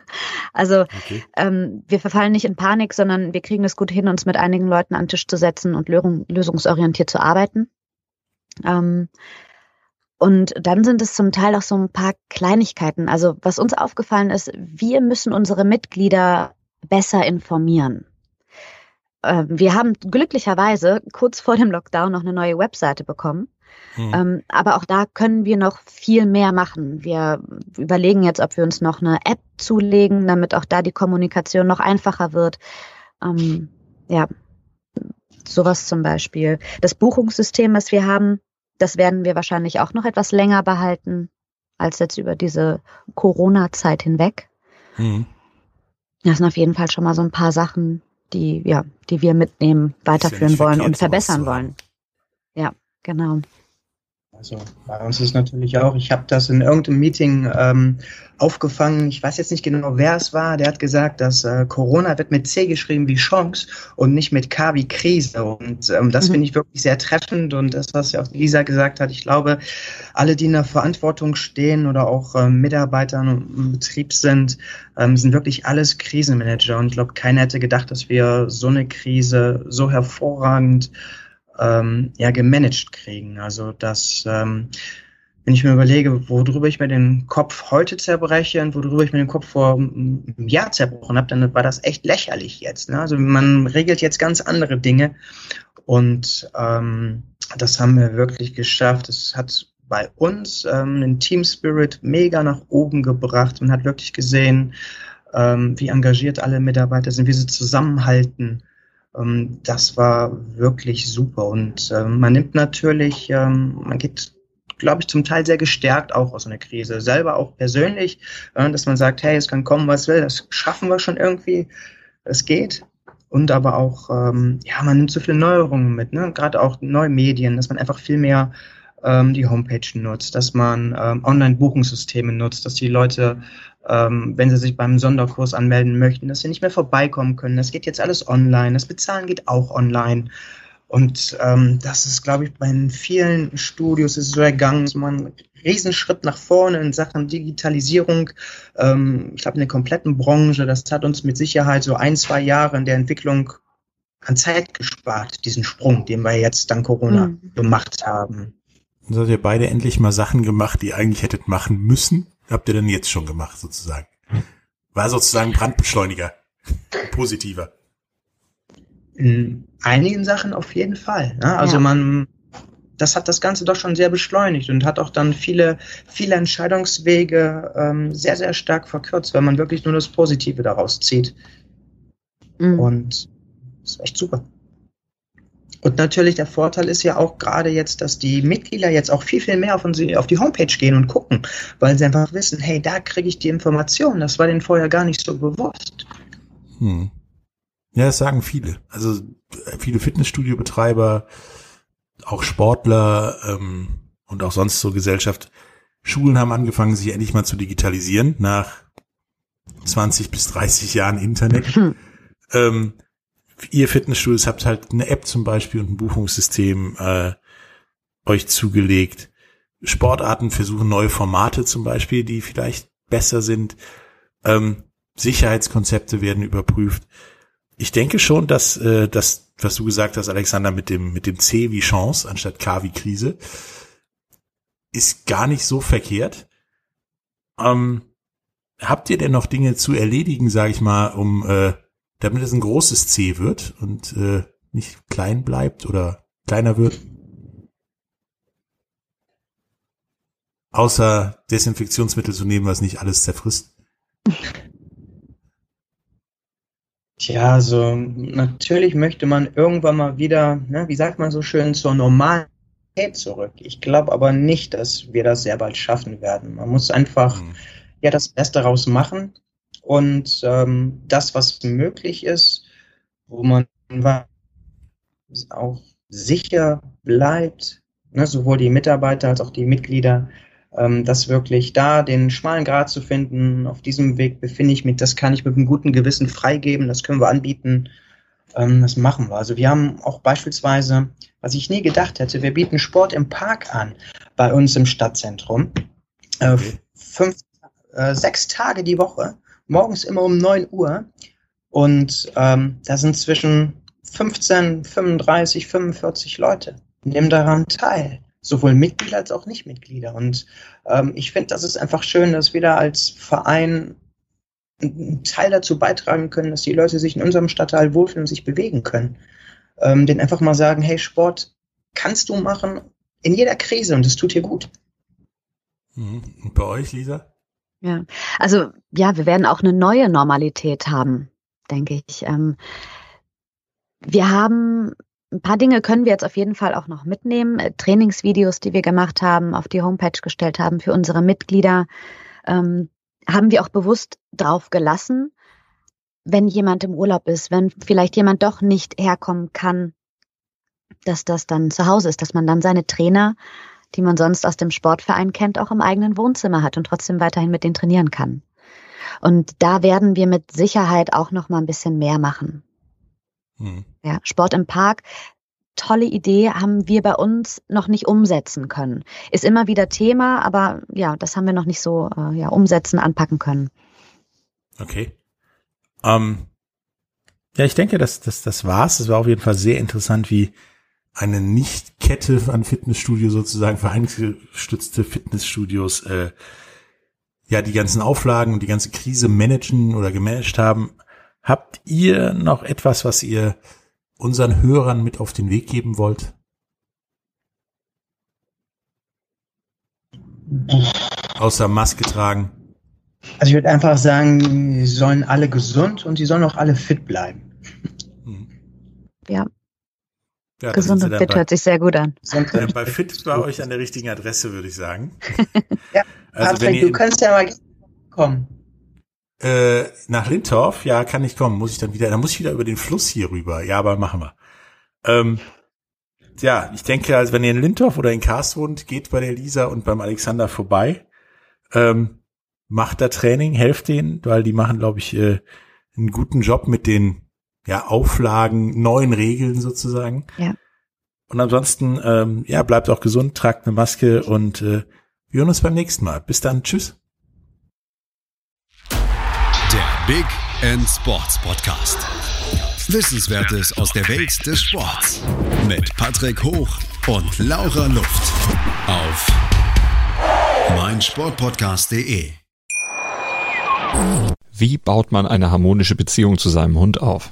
also okay. ähm, wir verfallen nicht in Panik, sondern wir kriegen es gut hin, uns mit einigen Leuten an den Tisch zu setzen und lösungsorientiert zu arbeiten. Ähm, und dann sind es zum Teil auch so ein paar Kleinigkeiten. Also was uns aufgefallen ist, wir müssen unsere Mitglieder besser informieren. Ähm, wir haben glücklicherweise kurz vor dem Lockdown noch eine neue Webseite bekommen. Hm. Ähm, aber auch da können wir noch viel mehr machen. Wir überlegen jetzt, ob wir uns noch eine App zulegen, damit auch da die Kommunikation noch einfacher wird. Ähm, ja, sowas zum Beispiel. Das Buchungssystem, was wir haben, das werden wir wahrscheinlich auch noch etwas länger behalten als jetzt über diese Corona-Zeit hinweg. Hm. Das sind auf jeden Fall schon mal so ein paar Sachen, die, ja, die wir mitnehmen, weiterführen ja wollen und verbessern wollen. Ja, genau. Also bei uns ist natürlich auch, ich habe das in irgendeinem Meeting ähm, aufgefangen, ich weiß jetzt nicht genau, wer es war, der hat gesagt, dass äh, Corona wird mit C geschrieben wie Chance und nicht mit K wie Krise. Und ähm, das mhm. finde ich wirklich sehr treffend und das, was ja auch Lisa gesagt hat, ich glaube, alle, die in der Verantwortung stehen oder auch ähm, Mitarbeiter im Betrieb sind, ähm, sind wirklich alles Krisenmanager. Und ich glaube, keiner hätte gedacht, dass wir so eine Krise so hervorragend ähm, ja gemanagt kriegen. Also dass ähm, wenn ich mir überlege, worüber ich mir den Kopf heute zerbreche und worüber ich mir den Kopf vor einem Jahr zerbrochen habe, dann war das echt lächerlich jetzt. Ne? Also man regelt jetzt ganz andere Dinge und ähm, das haben wir wirklich geschafft. Es hat bei uns ähm, den Team Spirit mega nach oben gebracht und hat wirklich gesehen, ähm, wie engagiert alle Mitarbeiter sind, wie sie zusammenhalten ähm, das war wirklich super. Und ähm, man nimmt natürlich, ähm, man geht, glaube ich, zum Teil sehr gestärkt auch aus einer Krise. Selber auch persönlich, äh, dass man sagt, hey, es kann kommen, was will, das schaffen wir schon irgendwie. Es geht. Und aber auch, ähm, ja, man nimmt so viele Neuerungen mit, ne? gerade auch neue Medien, dass man einfach viel mehr ähm, die Homepage nutzt, dass man ähm, Online-Buchungssysteme nutzt, dass die Leute ähm, wenn sie sich beim Sonderkurs anmelden möchten, dass sie nicht mehr vorbeikommen können. Das geht jetzt alles online. Das Bezahlen geht auch online. Und ähm, das ist, glaube ich, bei vielen Studios ist so ergangen, so ein Riesenschritt nach vorne in Sachen Digitalisierung. Ähm, ich glaube, in der kompletten Branche, das hat uns mit Sicherheit so ein, zwei Jahre in der Entwicklung an Zeit gespart, diesen Sprung, den wir jetzt dank Corona mhm. gemacht haben. Dann habt ihr beide endlich mal Sachen gemacht, die ihr eigentlich hättet machen müssen, habt ihr denn jetzt schon gemacht, sozusagen? War sozusagen Brandbeschleuniger. Positiver. In einigen Sachen auf jeden Fall. Ne? Also ja. man, das hat das Ganze doch schon sehr beschleunigt und hat auch dann viele, viele Entscheidungswege ähm, sehr, sehr stark verkürzt, weil man wirklich nur das Positive daraus zieht. Mhm. Und das ist echt super. Und natürlich der Vorteil ist ja auch gerade jetzt, dass die Mitglieder jetzt auch viel, viel mehr auf, unsere, auf die Homepage gehen und gucken, weil sie einfach wissen, hey, da kriege ich die Informationen. Das war denen vorher gar nicht so bewusst. Hm. Ja, das sagen viele. Also viele Fitnessstudio-Betreiber, auch Sportler ähm, und auch sonst so Gesellschaft. Schulen haben angefangen, sich endlich mal zu digitalisieren nach 20 bis 30 Jahren Internet. Hm. Ähm, ihr Fitnessstudios habt halt eine App zum Beispiel und ein Buchungssystem äh, euch zugelegt. Sportarten versuchen neue Formate zum Beispiel, die vielleicht besser sind. Ähm, Sicherheitskonzepte werden überprüft. Ich denke schon, dass äh, das, was du gesagt hast, Alexander, mit dem mit dem C wie Chance anstatt K wie Krise, ist gar nicht so verkehrt. Ähm, habt ihr denn noch Dinge zu erledigen, sage ich mal, um äh, damit es ein großes C wird und äh, nicht klein bleibt oder kleiner wird? Außer Desinfektionsmittel zu nehmen, was nicht alles zerfrisst. Tja, also natürlich möchte man irgendwann mal wieder, ne, wie sagt man so schön, zur Normalität zurück. Ich glaube aber nicht, dass wir das sehr bald schaffen werden. Man muss einfach mhm. ja das Beste daraus machen und ähm, das, was möglich ist, wo man auch sicher bleibt, ne, sowohl die Mitarbeiter als auch die Mitglieder, ähm, das wirklich da den schmalen Grat zu finden. Auf diesem Weg befinde ich mich, das kann ich mit einem guten Gewissen freigeben, das können wir anbieten. Ähm, das machen wir. Also wir haben auch beispielsweise, was ich nie gedacht hätte, wir bieten Sport im Park an bei uns im Stadtzentrum. Äh, fünf, äh, sechs Tage die Woche, morgens immer um neun Uhr. Und ähm, da sind zwischen 15, 35, 45 Leute. Nehmen daran teil sowohl Mitglieder als auch Nichtmitglieder. Und ähm, ich finde, das ist einfach schön, dass wir da als Verein einen Teil dazu beitragen können, dass die Leute sich in unserem Stadtteil wohlfühlen und sich bewegen können. Ähm, den einfach mal sagen, hey, Sport kannst du machen in jeder Krise und es tut dir gut. Mhm. Und bei euch, Lisa? Ja, also ja, wir werden auch eine neue Normalität haben, denke ich. Ähm, wir haben ein paar Dinge können wir jetzt auf jeden Fall auch noch mitnehmen. Äh, Trainingsvideos, die wir gemacht haben, auf die Homepage gestellt haben für unsere Mitglieder, ähm, haben wir auch bewusst drauf gelassen, wenn jemand im Urlaub ist, wenn vielleicht jemand doch nicht herkommen kann, dass das dann zu Hause ist, dass man dann seine Trainer, die man sonst aus dem Sportverein kennt, auch im eigenen Wohnzimmer hat und trotzdem weiterhin mit denen trainieren kann. Und da werden wir mit Sicherheit auch noch mal ein bisschen mehr machen. Mhm. Ja, Sport im Park. Tolle Idee, haben wir bei uns noch nicht umsetzen können. Ist immer wieder Thema, aber ja, das haben wir noch nicht so äh, ja, umsetzen, anpacken können. Okay. Ähm, ja, ich denke, das, das, das war's. Es war auf jeden Fall sehr interessant, wie eine Nicht-Kette an Fitnessstudio sozusagen, vereinsgestützte Fitnessstudios, äh, ja, die ganzen Auflagen und die ganze Krise managen oder gemanagt haben. Habt ihr noch etwas, was ihr unseren Hörern mit auf den Weg geben wollt? Außer Maske tragen. Also ich würde einfach sagen, sie sollen alle gesund und sie sollen auch alle fit bleiben. Hm. Ja. Ja gesund und fit bei, hört sich sehr gut an. Äh, bei fit bei euch an der richtigen Adresse, würde ich sagen. ja, also Patrick, du kannst ja mal kommen. Äh, nach Lindorf, ja, kann ich kommen. Muss ich dann wieder, dann muss ich wieder über den Fluss hier rüber. Ja, aber machen wir. Ähm, ja, ich denke, also wenn ihr in Lindorf oder in Karst wohnt, geht bei der Lisa und beim Alexander vorbei. Ähm, macht da Training, helft denen, weil die machen, glaube ich, äh, einen guten Job mit den ja, Auflagen, neuen Regeln sozusagen. Ja. Und ansonsten, ähm, ja, bleibt auch gesund, tragt eine Maske und äh, wir hören uns beim nächsten Mal. Bis dann, tschüss. Big End Sports Podcast. Wissenswertes aus der Welt des Sports. Mit Patrick Hoch und Laura Luft. Auf meinsportpodcast.de. Wie baut man eine harmonische Beziehung zu seinem Hund auf?